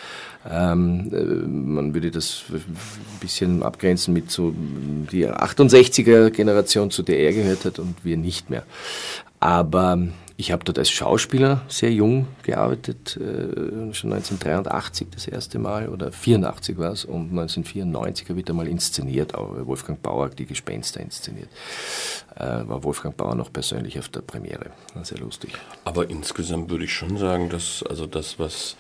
Ähm, äh, man würde das ein bisschen abgrenzen mit so die 68er Generation, zu der er gehört hat und wir nicht mehr. Aber ich habe dort als Schauspieler sehr jung gearbeitet, äh, schon 1983 das erste Mal oder 84 war es und 1994 habe ich da mal inszeniert, auch Wolfgang Bauer die Gespenster inszeniert. Äh, war Wolfgang Bauer noch persönlich auf der Premiere. War sehr lustig. Aber insgesamt würde ich schon sagen, dass also das, was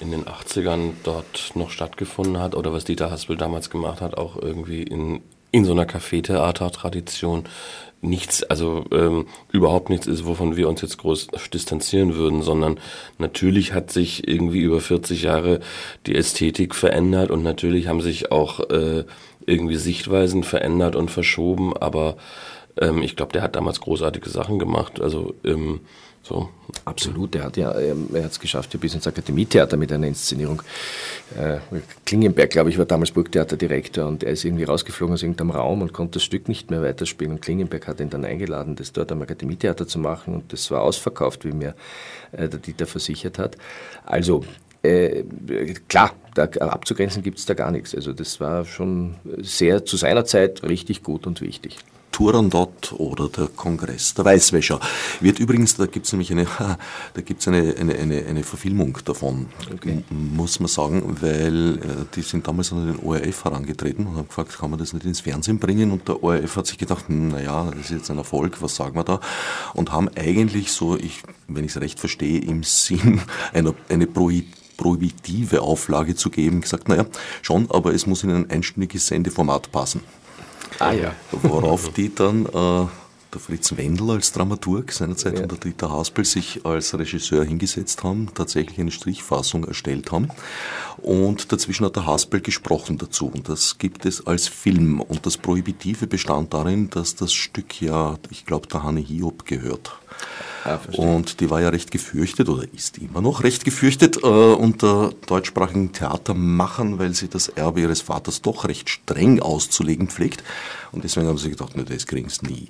in den 80ern dort noch stattgefunden hat oder was Dieter Haspel damals gemacht hat, auch irgendwie in, in so einer Café-Theater-Tradition nichts, also ähm, überhaupt nichts ist, wovon wir uns jetzt groß distanzieren würden, sondern natürlich hat sich irgendwie über 40 Jahre die Ästhetik verändert und natürlich haben sich auch äh, irgendwie Sichtweisen verändert und verschoben, aber ähm, ich glaube, der hat damals großartige Sachen gemacht. Also ähm, so. Absolut, er hat ja, ähm, er hat es geschafft, ja bis ins Akademietheater mit einer Inszenierung. Äh, Klingenberg, glaube ich, war damals Burgtheaterdirektor und er ist irgendwie rausgeflogen aus irgendeinem Raum und konnte das Stück nicht mehr weiterspielen. Und Klingenberg hat ihn dann eingeladen, das dort am Akademietheater zu machen und das war ausverkauft, wie mir äh, der Dieter versichert hat. Also äh, klar, da, abzugrenzen gibt es da gar nichts. Also das war schon sehr zu seiner Zeit richtig gut und wichtig. Turandot oder der Kongress der Weißwäscher. Wird übrigens, da gibt es nämlich eine, da gibt's eine, eine, eine, eine Verfilmung davon, okay. muss man sagen, weil äh, die sind damals an den ORF herangetreten und haben gefragt, kann man das nicht ins Fernsehen bringen? Und der ORF hat sich gedacht, hm, naja, das ist jetzt ein Erfolg, was sagen wir da? Und haben eigentlich so, ich, wenn ich es recht verstehe, im Sinn einer, eine prohibitive Auflage zu geben, gesagt, naja, schon, aber es muss in ein einstündiges Sendeformat passen. Ah ja. Worauf die dann äh, der Fritz Wendel als Dramaturg seinerzeit ja. und der Dieter Haspel sich als Regisseur hingesetzt haben, tatsächlich eine Strichfassung erstellt haben. Und dazwischen hat der Haspel gesprochen dazu. Und das gibt es als Film. Und das Prohibitive bestand darin, dass das Stück ja, ich glaube, der Hanne Hiob gehört. Ja, und die war ja recht gefürchtet oder ist immer noch recht gefürchtet äh, unter deutschsprachigen Theatermachern, weil sie das Erbe ihres Vaters doch recht streng auszulegen pflegt. Und deswegen haben sie gedacht, ne, das kriegen sie nie.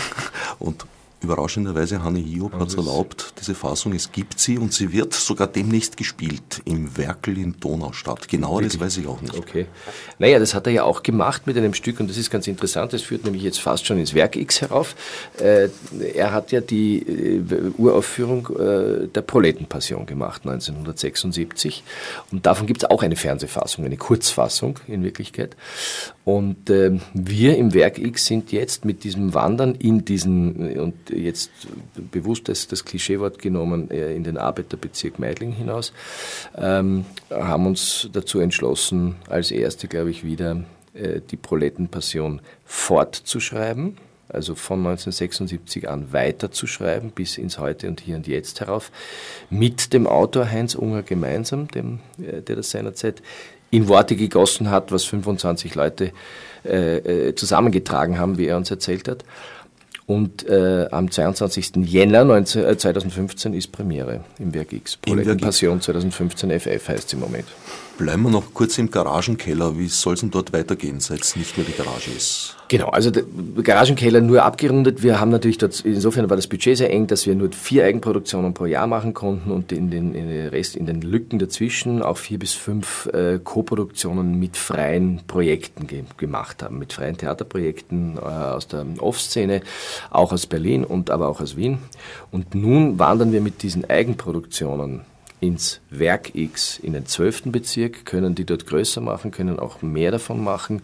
Und Überraschenderweise, Hanne Hiob hat es erlaubt, diese Fassung, es gibt sie und sie wird sogar demnächst gespielt im Werkel in Donaustadt. Genaueres weiß ich auch nicht. Okay. Naja, das hat er ja auch gemacht mit einem Stück und das ist ganz interessant, das führt nämlich jetzt fast schon ins Werk X herauf. Äh, er hat ja die äh, Uraufführung äh, der Proletenpassion gemacht, 1976 und davon gibt es auch eine Fernsehfassung, eine Kurzfassung in Wirklichkeit. Und äh, wir im Werk X sind jetzt mit diesem Wandern in diesen, und jetzt bewusst das, das Klischeewort genommen, äh, in den Arbeiterbezirk Meidling hinaus, ähm, haben uns dazu entschlossen, als erste, glaube ich, wieder äh, die Proletenpassion fortzuschreiben also von 1976 an weiterzuschreiben bis ins Heute und Hier und Jetzt herauf, mit dem Autor Heinz Unger gemeinsam, dem, äh, der das seinerzeit in Worte gegossen hat, was 25 Leute äh, äh, zusammengetragen haben, wie er uns erzählt hat. Und äh, am 22. Jänner 19, äh, 2015 ist Premiere im Werk X. Projekt Passion 2015 FF heißt es im Moment. Bleiben wir noch kurz im Garagenkeller. Wie soll es denn dort weitergehen, seit es nicht mehr die Garage ist? Genau, also der Garagenkeller nur abgerundet. Wir haben natürlich dort, insofern war das Budget sehr eng, dass wir nur vier Eigenproduktionen pro Jahr machen konnten und in den, in den Rest, in den Lücken dazwischen auch vier bis fünf äh, Co-Produktionen mit freien Projekten ge gemacht haben, mit freien Theaterprojekten äh, aus der Off-Szene, auch aus Berlin und aber auch aus Wien. Und nun wandern wir mit diesen Eigenproduktionen ins Werk X, in den 12. Bezirk, können die dort größer machen, können auch mehr davon machen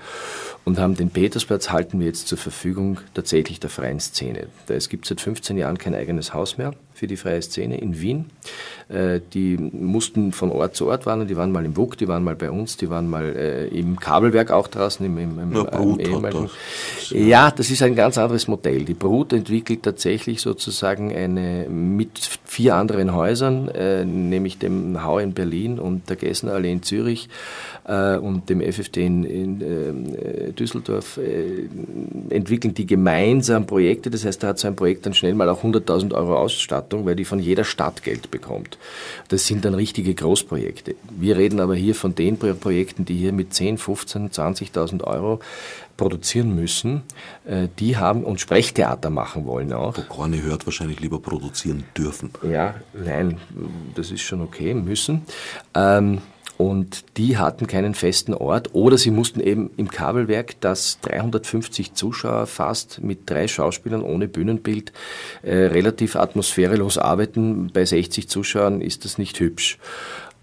und haben den Petersplatz halten wir jetzt zur Verfügung tatsächlich der freien Szene. Es gibt seit 15 Jahren kein eigenes Haus mehr für die freie Szene in Wien. Äh, die mussten von Ort zu Ort wandern, die waren mal im WUK, die waren mal bei uns, die waren mal äh, im Kabelwerk auch draußen, im, im, im, im ehemaligen. Das. Ja, das ist ein ganz anderes Modell. Die Brut entwickelt tatsächlich sozusagen eine mit vier anderen Häusern, äh, nämlich dem Hau in Berlin und der Gessenallee in Zürich äh, und dem FFD in, in äh, Düsseldorf, äh, entwickeln die gemeinsam Projekte. Das heißt, da hat so ein Projekt dann schnell mal auch 100.000 Euro Ausstattung, weil die von jeder Stadt Geld bekommt. Das sind dann richtige Großprojekte. Wir reden aber hier von den Projekten, die hier mit 10, 15, 20.000 Euro produzieren müssen, äh, die haben und Sprechtheater machen wollen auch. Wo Corny hört, wahrscheinlich lieber produzieren dürfen. Ja, nein, das ist schon okay, müssen. Ähm, und die hatten keinen festen Ort oder sie mussten eben im Kabelwerk, das 350 Zuschauer fast mit drei Schauspielern ohne Bühnenbild äh, relativ atmosphärelos arbeiten. Bei 60 Zuschauern ist das nicht hübsch.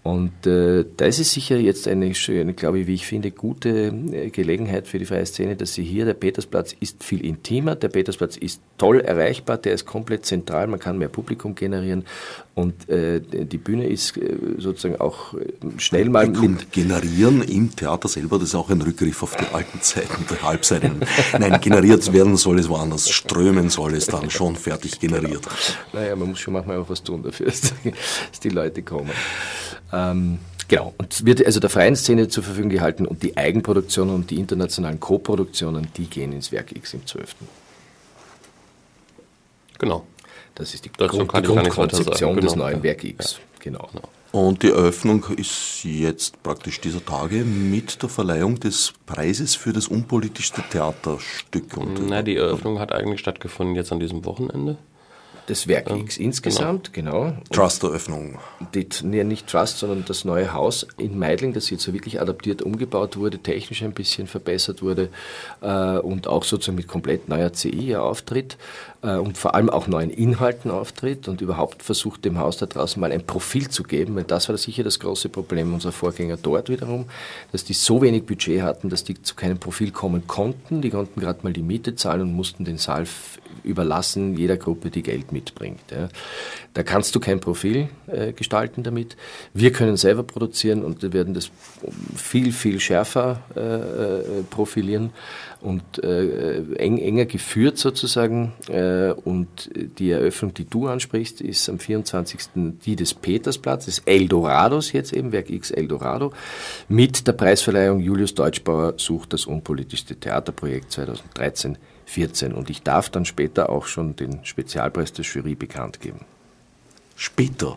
Und äh, das ist sicher jetzt eine, eine, glaube ich, wie ich finde, gute äh, Gelegenheit für die freie Szene, dass sie hier, der Petersplatz ist viel intimer, der Petersplatz ist toll erreichbar, der ist komplett zentral, man kann mehr Publikum generieren und äh, die Bühne ist äh, sozusagen auch äh, schnell mal Publikum generieren im Theater selber, das ist auch ein Rückgriff auf die alten Zeiten der Halbseiten. Nein, generiert werden soll es woanders, strömen soll es dann schon fertig generiert. Naja, man muss schon manchmal auch was tun dafür, dass die Leute kommen. Ähm, genau. Und wird also der freien Szene zur Verfügung gehalten und die Eigenproduktionen und die internationalen Co-Produktionen, die gehen ins Werk X im 12. Genau. Das ist die, Grund, die Grundkonzeption genau. des neuen. Werk X. Ja. Genau. genau. Und die Eröffnung ist jetzt praktisch dieser Tage mit der Verleihung des Preises für das unpolitischste Theaterstück. Und Nein, die Eröffnung hat eigentlich stattgefunden jetzt an diesem Wochenende des Werk X ähm, insgesamt, genau. genau. Trust-Eröffnung. Nee, nicht Trust, sondern das neue Haus in Meidling, das jetzt so wirklich adaptiert umgebaut wurde, technisch ein bisschen verbessert wurde äh, und auch sozusagen mit komplett neuer CI auftritt äh, und vor allem auch neuen Inhalten auftritt und überhaupt versucht, dem Haus da draußen mal ein Profil zu geben, weil das war sicher das große Problem unserer Vorgänger dort wiederum, dass die so wenig Budget hatten, dass die zu keinem Profil kommen konnten. Die konnten gerade mal die Miete zahlen und mussten den Saal überlassen, jeder Gruppe, die Geld mitbringt. Ja. Da kannst du kein Profil äh, gestalten damit. Wir können selber produzieren und wir werden das viel, viel schärfer äh, äh profilieren und äh, eng, enger geführt sozusagen. Äh, und die Eröffnung, die du ansprichst, ist am 24. die des Petersplatzes, Eldorados jetzt eben, Werk X Eldorado, mit der Preisverleihung Julius Deutschbauer sucht das unpolitischste Theaterprojekt 2013 14 und ich darf dann später auch schon den Spezialpreis der Jury bekannt geben. Später?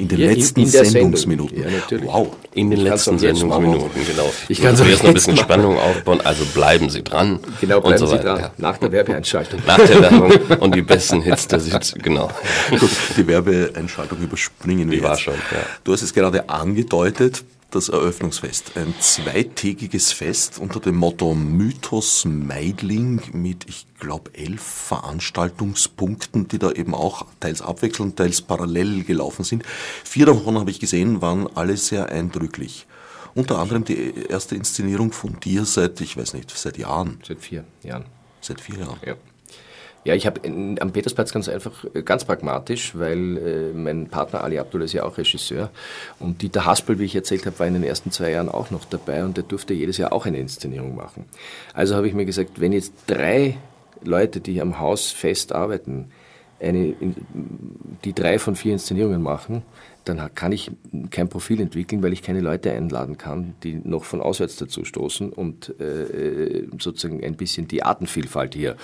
In den ja, letzten in, in Sendungsminuten. Ja, natürlich. Wow. In den letzten Sendungsminuten, genau. Ich kann so jetzt noch ein bisschen Spannung aufbauen, also bleiben Sie dran. Genau, bleiben so Sie dran. Ja. Nach der Werbeeinschaltung. Nach der Werbung und die besten Hits der Süd, genau. Gut, die Werbeeinschaltung überspringen wir die jetzt. war schon, ja. Du hast es gerade angedeutet, das Eröffnungsfest. Ein zweitägiges Fest unter dem Motto Mythos Meidling mit, ich glaube, elf Veranstaltungspunkten, die da eben auch teils abwechselnd, teils parallel gelaufen sind. Vier davon habe ich gesehen, waren alle sehr eindrücklich. Unter anderem die erste Inszenierung von dir seit, ich weiß nicht, seit Jahren. Seit vier Jahren. Seit vier Jahren. Ja. Ja, ich habe am Petersplatz ganz einfach, äh, ganz pragmatisch, weil äh, mein Partner Ali Abdul ist ja auch Regisseur und Dieter Haspel, wie ich erzählt habe, war in den ersten zwei Jahren auch noch dabei und der durfte jedes Jahr auch eine Inszenierung machen. Also habe ich mir gesagt, wenn jetzt drei Leute, die am Haus fest arbeiten, eine, die drei von vier Inszenierungen machen, dann kann ich kein Profil entwickeln, weil ich keine Leute einladen kann, die noch von auswärts dazu stoßen und äh, sozusagen ein bisschen die Artenvielfalt hier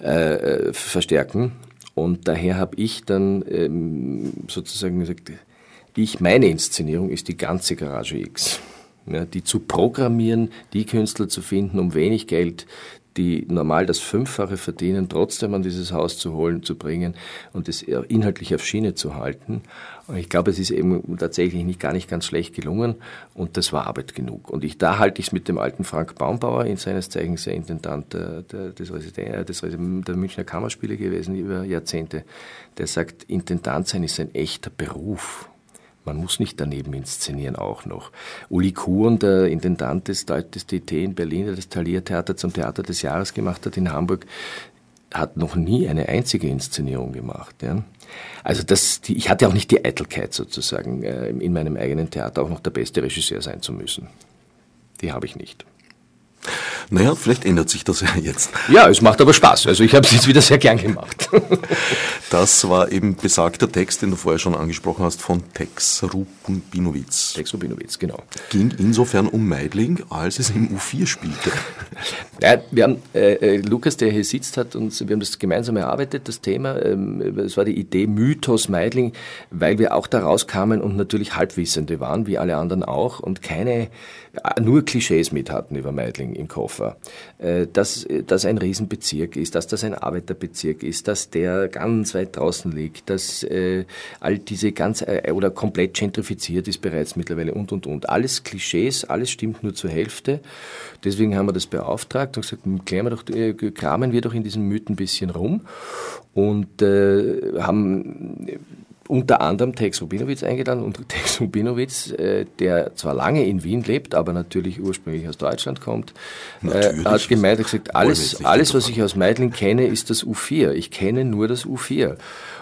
äh, verstärken. Und daher habe ich dann ähm, sozusagen gesagt, ich, meine Inszenierung ist die ganze Garage X. Ja, die zu programmieren, die Künstler zu finden, um wenig Geld die normal das Fünffache verdienen, trotzdem an dieses Haus zu holen, zu bringen und es inhaltlich auf Schiene zu halten. Und ich glaube, es ist eben tatsächlich nicht gar nicht ganz schlecht gelungen und das war Arbeit genug. Und ich, da halte ich es mit dem alten Frank Baumbauer, in seines Zeichens der Intendant der, der, des Resident, des, der Münchner Kammerspiele gewesen über Jahrzehnte, der sagt, Intendant sein ist ein echter Beruf. Man muss nicht daneben inszenieren auch noch. Uli Kuhn, der Intendant des, des DT in Berlin, der das Thalia-Theater zum Theater des Jahres gemacht hat in Hamburg, hat noch nie eine einzige Inszenierung gemacht. Ja. Also das, die, ich hatte auch nicht die Eitelkeit sozusagen, äh, in meinem eigenen Theater auch noch der beste Regisseur sein zu müssen. Die habe ich nicht. Naja, vielleicht ändert sich das ja jetzt. Ja, es macht aber Spaß. Also ich habe es jetzt wieder sehr gern gemacht. Das war eben besagter Text, den du vorher schon angesprochen hast, von Tex Rubinowitz. Tex Rubinowitz, genau. Ging insofern um Meidling, als es im U4 spielte. Ja, wir haben, äh, äh, Lukas, der hier sitzt, hat uns, wir haben das gemeinsam erarbeitet, das Thema. Ähm, es war die Idee Mythos Meidling, weil wir auch da rauskamen und natürlich Halbwissende waren, wie alle anderen auch, und keine, äh, nur Klischees mit hatten über Meidling im Koffer. Äh, dass das ein Riesenbezirk ist, dass das ein Arbeiterbezirk ist, dass der ganz weit draußen liegt, dass äh, all diese ganz äh, oder komplett gentrifiziert ist bereits mittlerweile und und und. Alles Klischees, alles stimmt nur zur Hälfte. Deswegen haben wir das beauftragt und gesagt, klären wir doch, kramen wir doch in diesen Mythen ein bisschen rum und haben unter anderem Tex Rubinowitz eingeladen. Und Tex Rubinowitz, äh, der zwar lange in Wien lebt, aber natürlich ursprünglich aus Deutschland kommt, äh, hat gemeint, hat gesagt, alles, alles, was ich aus Meidling kenne, ist das U4. Ich kenne nur das U4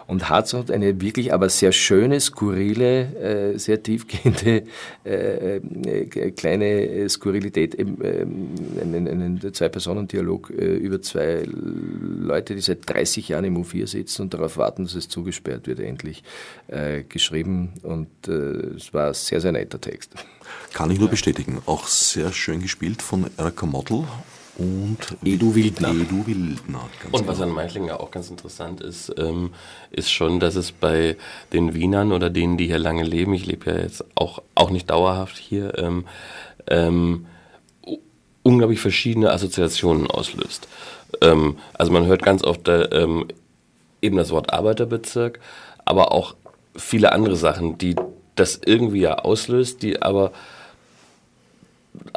und hat so eine wirklich aber sehr schöne, skurrile, äh, sehr tiefgehende äh, äh, kleine Skurrilität, eben, ähm, einen, einen Zwei-Personen-Dialog äh, über zwei Leute, die seit 30 Jahren im U4 sitzen und darauf warten, dass es zugesperrt wird, endlich äh, geschrieben und äh, es war ein sehr, sehr netter Text. Kann ich nur bestätigen. Auch sehr schön gespielt von Erika Model und Edu Wildner. Edu Wildner und was genau. an Meidling ja auch ganz interessant ist, ähm, ist schon, dass es bei den Wienern oder denen, die hier lange leben, ich lebe ja jetzt auch, auch nicht dauerhaft hier, ähm, ähm, unglaublich verschiedene Assoziationen auslöst. Ähm, also man hört ganz oft äh, eben das Wort Arbeiterbezirk, aber auch viele andere Sachen, die das irgendwie ja auslöst, die aber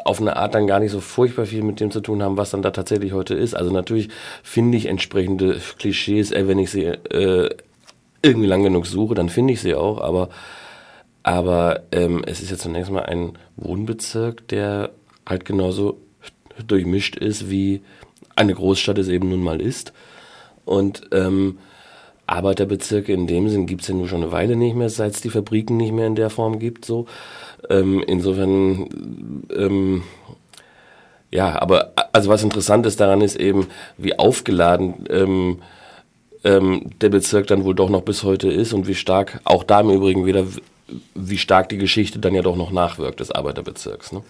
auf eine Art dann gar nicht so furchtbar viel mit dem zu tun haben, was dann da tatsächlich heute ist. Also natürlich finde ich entsprechende Klischees, ey, wenn ich sie äh, irgendwie lang genug suche, dann finde ich sie auch, aber, aber ähm, es ist ja zunächst mal ein Wohnbezirk, der halt genauso durchmischt ist, wie eine Großstadt es eben nun mal ist. Und ähm, Arbeiterbezirke in dem Sinn gibt es ja nur schon eine Weile nicht mehr, seit es die Fabriken nicht mehr in der Form gibt. So. Ähm, insofern, ähm, ja, aber also was interessant ist daran ist eben, wie aufgeladen ähm, ähm, der Bezirk dann wohl doch noch bis heute ist und wie stark, auch da im Übrigen wieder, wie stark die Geschichte dann ja doch noch nachwirkt des Arbeiterbezirks. Ne?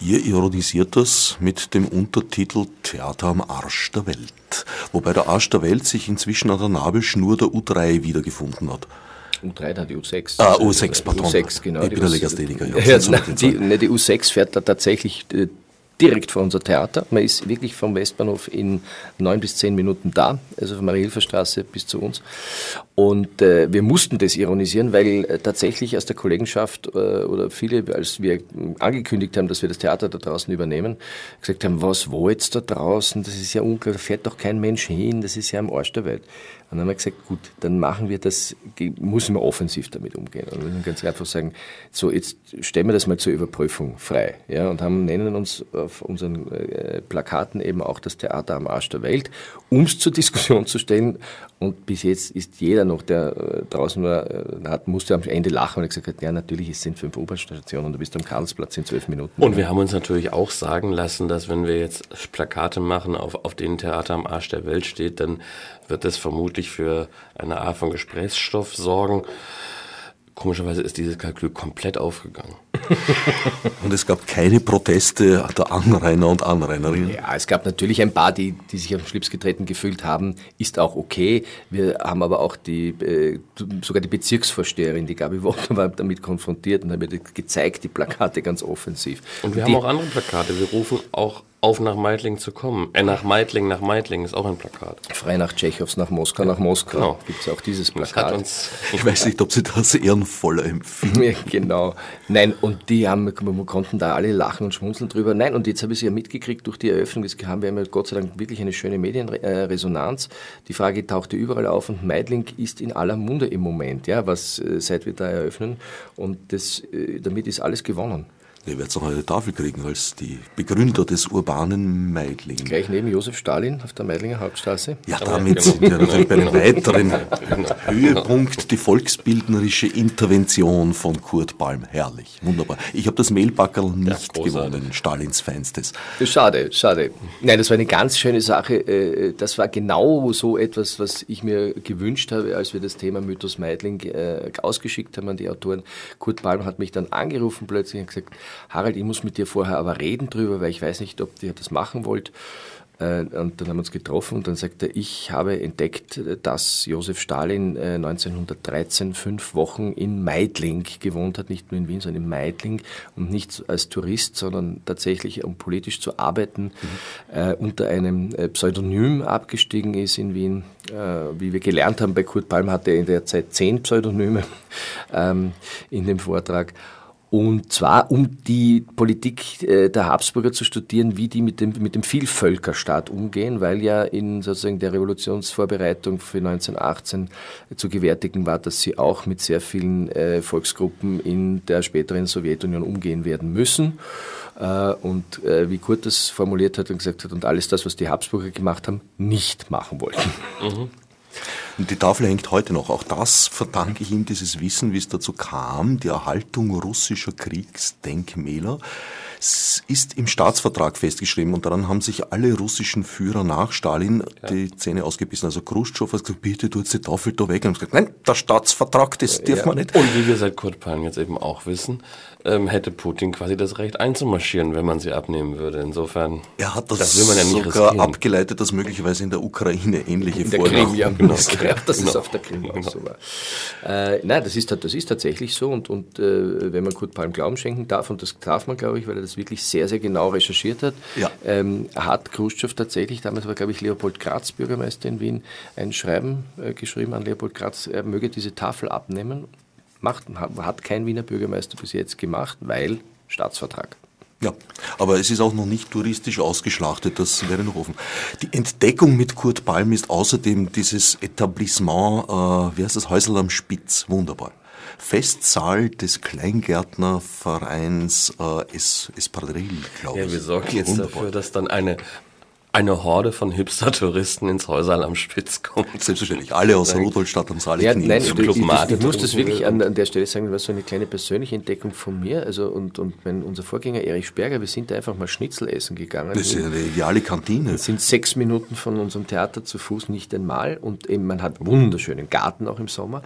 Ihr ironisiert das mit dem Untertitel Theater am Arsch der Welt, wobei der Arsch der Welt sich inzwischen an der Nabelschnur der U3 wiedergefunden hat. U3, dann die U6. Ah, U6, pardon. U6, genau. Ich bin der Legastheniker. Ja, ja, die, ne, die U6 fährt da tatsächlich äh, direkt vor unser Theater. Man ist wirklich vom Westbahnhof in neun bis zehn Minuten da, also von Marie-Hilfer-Straße bis zu uns. Und äh, wir mussten das ironisieren, weil äh, tatsächlich aus der Kollegenschaft äh, oder viele, als wir angekündigt haben, dass wir das Theater da draußen übernehmen, gesagt haben, was, wo jetzt da draußen? Das ist ja unklar, da fährt doch kein Mensch hin, das ist ja am Arsch der Welt. Und dann haben wir gesagt, gut, dann machen wir das, müssen wir offensiv damit umgehen. Und wir müssen ganz einfach sagen, so, jetzt stellen wir das mal zur Überprüfung frei. Ja, und haben, nennen uns auf unseren äh, Plakaten eben auch das Theater am Arsch der Welt, um es zur Diskussion zu stellen. Und bis jetzt ist jeder noch, der äh, draußen war, äh, hat, musste am Ende lachen und gesagt hat, ja, natürlich, es sind fünf U-Bahn-Stationen und du bist am Karlsplatz in zwölf Minuten. Und wir haben uns natürlich auch sagen lassen, dass wenn wir jetzt Plakate machen, auf, auf denen Theater am Arsch der Welt steht, dann wird das vermutlich für eine Art von Gesprächsstoff sorgen. Komischerweise ist dieses Kalkül komplett aufgegangen. und es gab keine Proteste der Anrainer und Anrainerinnen? Ja, es gab natürlich ein paar, die, die sich auf den Schlips getreten gefühlt haben. Ist auch okay. Wir haben aber auch die, äh, sogar die Bezirksvorsteherin, die Gabi Wotter, war damit konfrontiert und haben mir gezeigt, die Plakate ganz offensiv. Und wir und haben auch andere Plakate. Wir rufen auch auf nach Meidling zu kommen. Äh, nach Meidling, nach Meidling ist auch ein Plakat. Frei nach Tschechows, nach Moskau, nach Moskau. Genau. Gibt es auch dieses Plakat. Uns, ich weiß nicht, ob Sie das ehrenvoller empfinden. Ja, genau. Nein, und die haben, wir konnten da alle lachen und schmunzeln drüber. Nein, und jetzt habe ich sie ja mitgekriegt durch die Eröffnung. Jetzt haben wir ja Gott sei Dank wirklich eine schöne Medienresonanz. Die Frage tauchte überall auf und Meidling ist in aller Munde im Moment, ja, was, äh, seit wir da eröffnen. Und das, äh, damit ist alles gewonnen. Ihr werdet noch eine Tafel kriegen als die Begründer des urbanen Meidling. Gleich neben Josef Stalin auf der Meidlinger Hauptstraße. Ja, damit sind wir natürlich bei einem weiteren Höhepunkt die volksbildnerische Intervention von Kurt Palm. Herrlich, wunderbar. Ich habe das Mehlbackerl nicht ja, gewonnen, Stalins Feinstes. Schade, schade. Nein, das war eine ganz schöne Sache. Äh, das war genau so etwas, was ich mir gewünscht habe, als wir das Thema Mythos Meidling äh, ausgeschickt haben an die Autoren. Kurt Palm hat mich dann angerufen plötzlich und gesagt, Harald, ich muss mit dir vorher aber reden drüber, weil ich weiß nicht, ob ihr das machen wollt. Äh, und dann haben wir uns getroffen und dann sagt er, ich habe entdeckt, dass Josef Stalin 1913 äh, fünf Wochen in Meidling gewohnt hat, nicht nur in Wien, sondern in Meidling und nicht als Tourist, sondern tatsächlich, um politisch zu arbeiten, mhm. äh, unter einem Pseudonym abgestiegen ist in Wien. Äh, wie wir gelernt haben, bei Kurt Palm hatte er in der Zeit zehn Pseudonyme ähm, in dem Vortrag. Und zwar, um die Politik äh, der Habsburger zu studieren, wie die mit dem, mit dem Vielvölkerstaat umgehen, weil ja in sozusagen der Revolutionsvorbereitung für 1918 zu gewärtigen war, dass sie auch mit sehr vielen äh, Volksgruppen in der späteren Sowjetunion umgehen werden müssen. Äh, und wie Kurt das formuliert hat und gesagt hat, und alles das, was die Habsburger gemacht haben, nicht machen wollten. Mhm. Und die Tafel hängt heute noch. Auch das verdanke ich ihm, dieses Wissen, wie es dazu kam, die Erhaltung russischer Kriegsdenkmäler. Es ist im Staatsvertrag festgeschrieben und daran haben sich alle russischen Führer nach Stalin ja. die Zähne ausgebissen. Also Khrushchev hat gesagt, bitte tu jetzt die Tafel da weg. Und gesagt, nein, der Staatsvertrag, das ja, dürfen wir nicht. Und wie wir seit Kurt Palm jetzt eben auch wissen, ähm, hätte Putin quasi das Recht einzumarschieren, wenn man sie abnehmen würde. Insofern, er hat das, das will man ja nicht sogar riskieren. abgeleitet, dass möglicherweise in der Ukraine ähnliche Vorgaben ja, genau. genau. das genau. ist auf der Krim genau. auch so war. Äh, nein, das ist, das ist tatsächlich so und, und äh, wenn man Kurt Palm Glauben schenken darf, und das darf man, glaube ich, weil er das wirklich sehr, sehr genau recherchiert hat, ja. ähm, hat Khrushchev tatsächlich, damals war, glaube ich, Leopold Graz Bürgermeister in Wien, ein Schreiben äh, geschrieben an Leopold Graz, er möge diese Tafel abnehmen macht, hat kein Wiener Bürgermeister bis jetzt gemacht, weil Staatsvertrag. Ja, aber es ist auch noch nicht touristisch ausgeschlachtet, das wäre noch offen. Die Entdeckung mit Kurt Palm ist außerdem dieses Etablissement, äh, wie heißt das, Häusl am Spitz, wunderbar. Festsaal des Kleingärtnervereins äh, es, Espadrille, glaube ich. Ja, wir sorgen jetzt wunderbar. dafür, dass dann eine eine Horde von Hipster-Touristen ins Häuserl am Spitz kommt. Selbstverständlich. Alle aus Rudolstadt am Saal. Ja, nein, Club ich, ich, ich muss das wirklich an, an, der Stelle sagen, das war so eine kleine persönliche Entdeckung von mir. Also und, und mein, unser Vorgänger Erich Sperger, wir sind da einfach mal Schnitzel essen gegangen. Das ist ja eine ideale Kantine. Das sind sechs Minuten von unserem Theater zu Fuß nicht einmal. Und eben, man hat wunderschönen Garten auch im Sommer.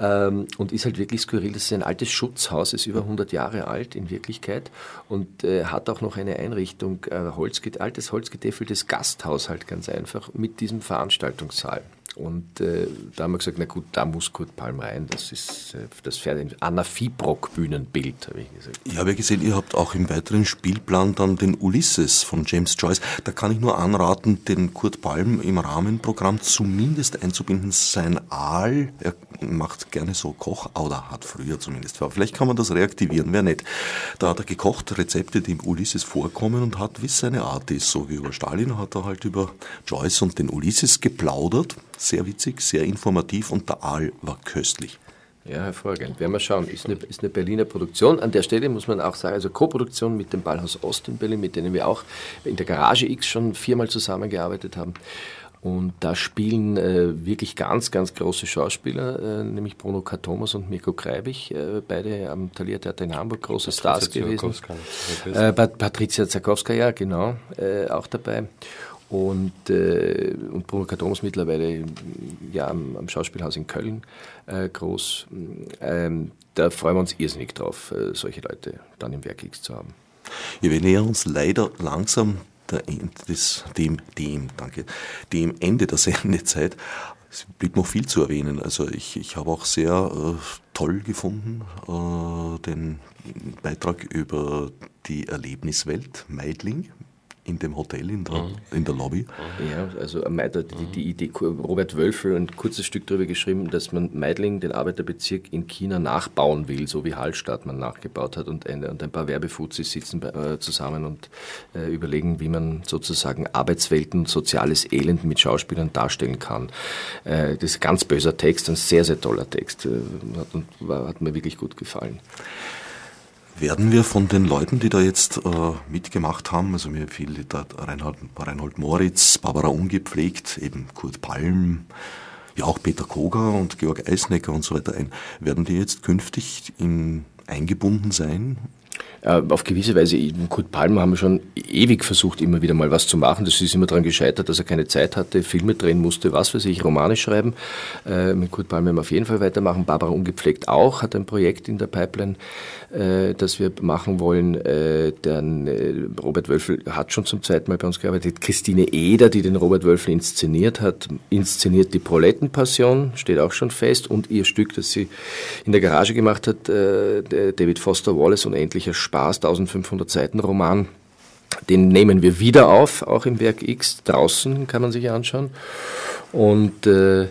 Ähm, und ist halt wirklich skurril. Das ist ein altes Schutzhaus, ist über 100 Jahre alt in Wirklichkeit. Und äh, hat auch noch eine Einrichtung, äh, Holz, altes Holzgetäfel das Gasthaushalt ganz einfach mit diesem Veranstaltungssaal. Und äh, da haben wir gesagt, na gut, da muss Kurt Palm rein. Das ist äh, das Pferd Anna Fibrock Bühnenbild, habe ich gesagt. Ich habe ja gesehen, ihr habt auch im weiteren Spielplan dann den Ulysses von James Joyce. Da kann ich nur anraten, den Kurt Palm im Rahmenprogramm zumindest einzubinden. Sein Aal, er macht gerne so Koch, oder hat früher zumindest. Vielleicht kann man das reaktivieren, wäre nett. Da hat er gekocht, Rezepte, die im Ulysses vorkommen und hat, wie es seine Art ist, so wie über Stalin, hat er halt über Joyce und den Ulysses geplaudert sehr witzig, sehr informativ und der Aal war köstlich. Ja, hervorragend. Werden wir schauen. Ist eine, ist eine Berliner Produktion. An der Stelle muss man auch sagen, also Co-Produktion mit dem Ballhaus Ost in Berlin, mit denen wir auch in der Garage X schon viermal zusammengearbeitet haben. Und da spielen äh, wirklich ganz, ganz große Schauspieler, äh, nämlich Bruno K. Thomas und Mirko Kreibich, äh, beide am Thalia Theater in Hamburg, große Patricia Stars gewesen. Äh, Patricia Zakowska, ja, genau, äh, auch dabei und, äh, und Bruno Kartonos mittlerweile ja, am, am, Schauspielhaus in Köln äh, groß. Ähm, da freuen wir uns irrsinnig drauf, äh, solche Leute dann im Werk X zu haben. Ja, wir nähern uns leider langsam der des, dem, dem, danke, dem Ende der Sendezeit. Es blieb noch viel zu erwähnen. Also ich, ich habe auch sehr äh, toll gefunden äh, den Beitrag über die Erlebniswelt Meidling in dem Hotel, in der, in der Lobby. Ja, also die, die Idee, Robert Wölfel ein kurzes Stück darüber geschrieben, dass man Meidling, den Arbeiterbezirk in China, nachbauen will, so wie Hallstatt man nachgebaut hat und, eine, und ein paar Werbefuzis sitzen äh, zusammen und äh, überlegen, wie man sozusagen Arbeitswelten und soziales Elend mit Schauspielern darstellen kann. Äh, das ist ein ganz böser Text, ein sehr, sehr toller Text, äh, hat, hat mir wirklich gut gefallen. Werden wir von den Leuten, die da jetzt äh, mitgemacht haben, also mir fiel da Reinhold, Reinhold Moritz, Barbara Ungepflegt, eben Kurt Palm, ja auch Peter Koger und Georg Eisnecker und so weiter ein, werden die jetzt künftig in, eingebunden sein auf gewisse Weise, Kurt Palmer haben wir schon ewig versucht, immer wieder mal was zu machen. Das ist immer daran gescheitert, dass er keine Zeit hatte, Filme drehen musste, was für sich, Romane schreiben. Äh, mit Kurt Palmer werden wir auf jeden Fall weitermachen. Barbara Ungepflegt auch, hat ein Projekt in der Pipeline, äh, das wir machen wollen. Dann Robert Wölfel hat schon zum zweiten Mal bei uns gearbeitet. Christine Eder, die den Robert Wölfel inszeniert hat, inszeniert die Prolettenpassion, steht auch schon fest. Und ihr Stück, das sie in der Garage gemacht hat, David Foster Wallace, Unendlicher Spaß, 1500 Seiten Roman. Den nehmen wir wieder auf, auch im Werk X. Draußen kann man sich anschauen. Und äh,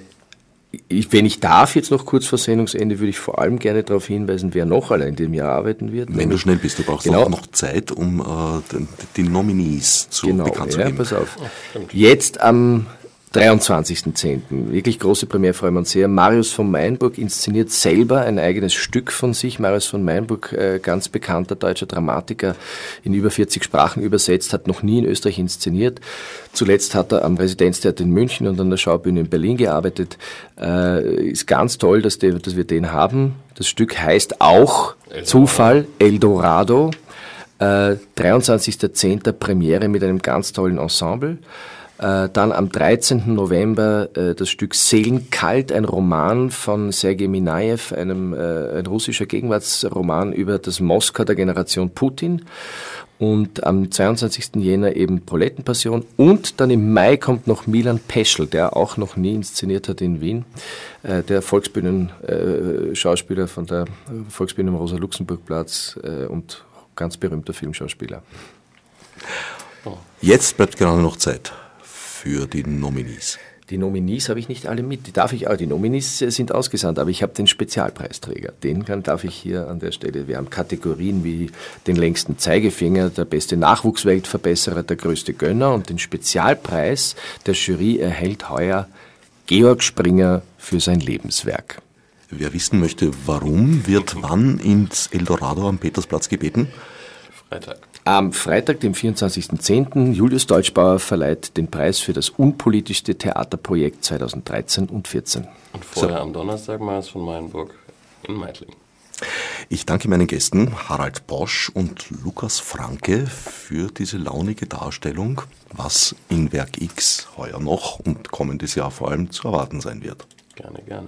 ich, wenn ich darf, jetzt noch kurz vor Sendungsende, würde ich vor allem gerne darauf hinweisen, wer noch allein in dem Jahr arbeiten wird. Wenn du schnell bist, du brauchst genau. auch noch Zeit, um äh, die, Nominees zu genau, bekannt zu geben. Pass auf. Oh, jetzt am 23.10. Wirklich große Premiere, freuen wir uns sehr. Marius von Meinburg inszeniert selber ein eigenes Stück von sich. Marius von Meinburg, äh, ganz bekannter deutscher Dramatiker, in über 40 Sprachen übersetzt, hat noch nie in Österreich inszeniert. Zuletzt hat er am Residenztheater in München und an der Schaubühne in Berlin gearbeitet. Äh, ist ganz toll, dass, der, dass wir den haben. Das Stück heißt auch Eldorado. Zufall Eldorado. Äh, 23.10. Premiere mit einem ganz tollen Ensemble. Äh, dann am 13. November äh, das Stück Seelenkalt, ein Roman von Sergei Minaev, einem, äh, ein russischer Gegenwartsroman über das Moskau der Generation Putin. Und am 22. Jänner eben Polettenpassion. Und dann im Mai kommt noch Milan Peschel, der auch noch nie inszeniert hat in Wien. Der Volksbühnen-Schauspieler von der Volksbühne am Rosa-Luxemburg-Platz und ganz berühmter Filmschauspieler. Jetzt bleibt gerade noch Zeit für die Nominees? Die Nominees habe ich nicht alle mit. Die darf ich auch. Die Nominees sind ausgesandt, aber ich habe den Spezialpreisträger. Den kann, darf ich hier an der Stelle. Wir haben Kategorien wie den längsten Zeigefinger, der beste Nachwuchsweltverbesserer, der größte Gönner und den Spezialpreis der Jury erhält heuer Georg Springer für sein Lebenswerk. Wer wissen möchte, warum, wird wann ins Eldorado am Petersplatz gebeten? Freitag. Am Freitag, dem 24.10., Julius Deutschbauer verleiht den Preis für das unpolitischste Theaterprojekt 2013 und 14. Und vorher so. am Donnerstag Mars von Meilenburg in Meidling. Ich danke meinen Gästen Harald Bosch und Lukas Franke für diese launige Darstellung, was in Werk X heuer noch und kommendes Jahr vor allem zu erwarten sein wird. Gerne, gerne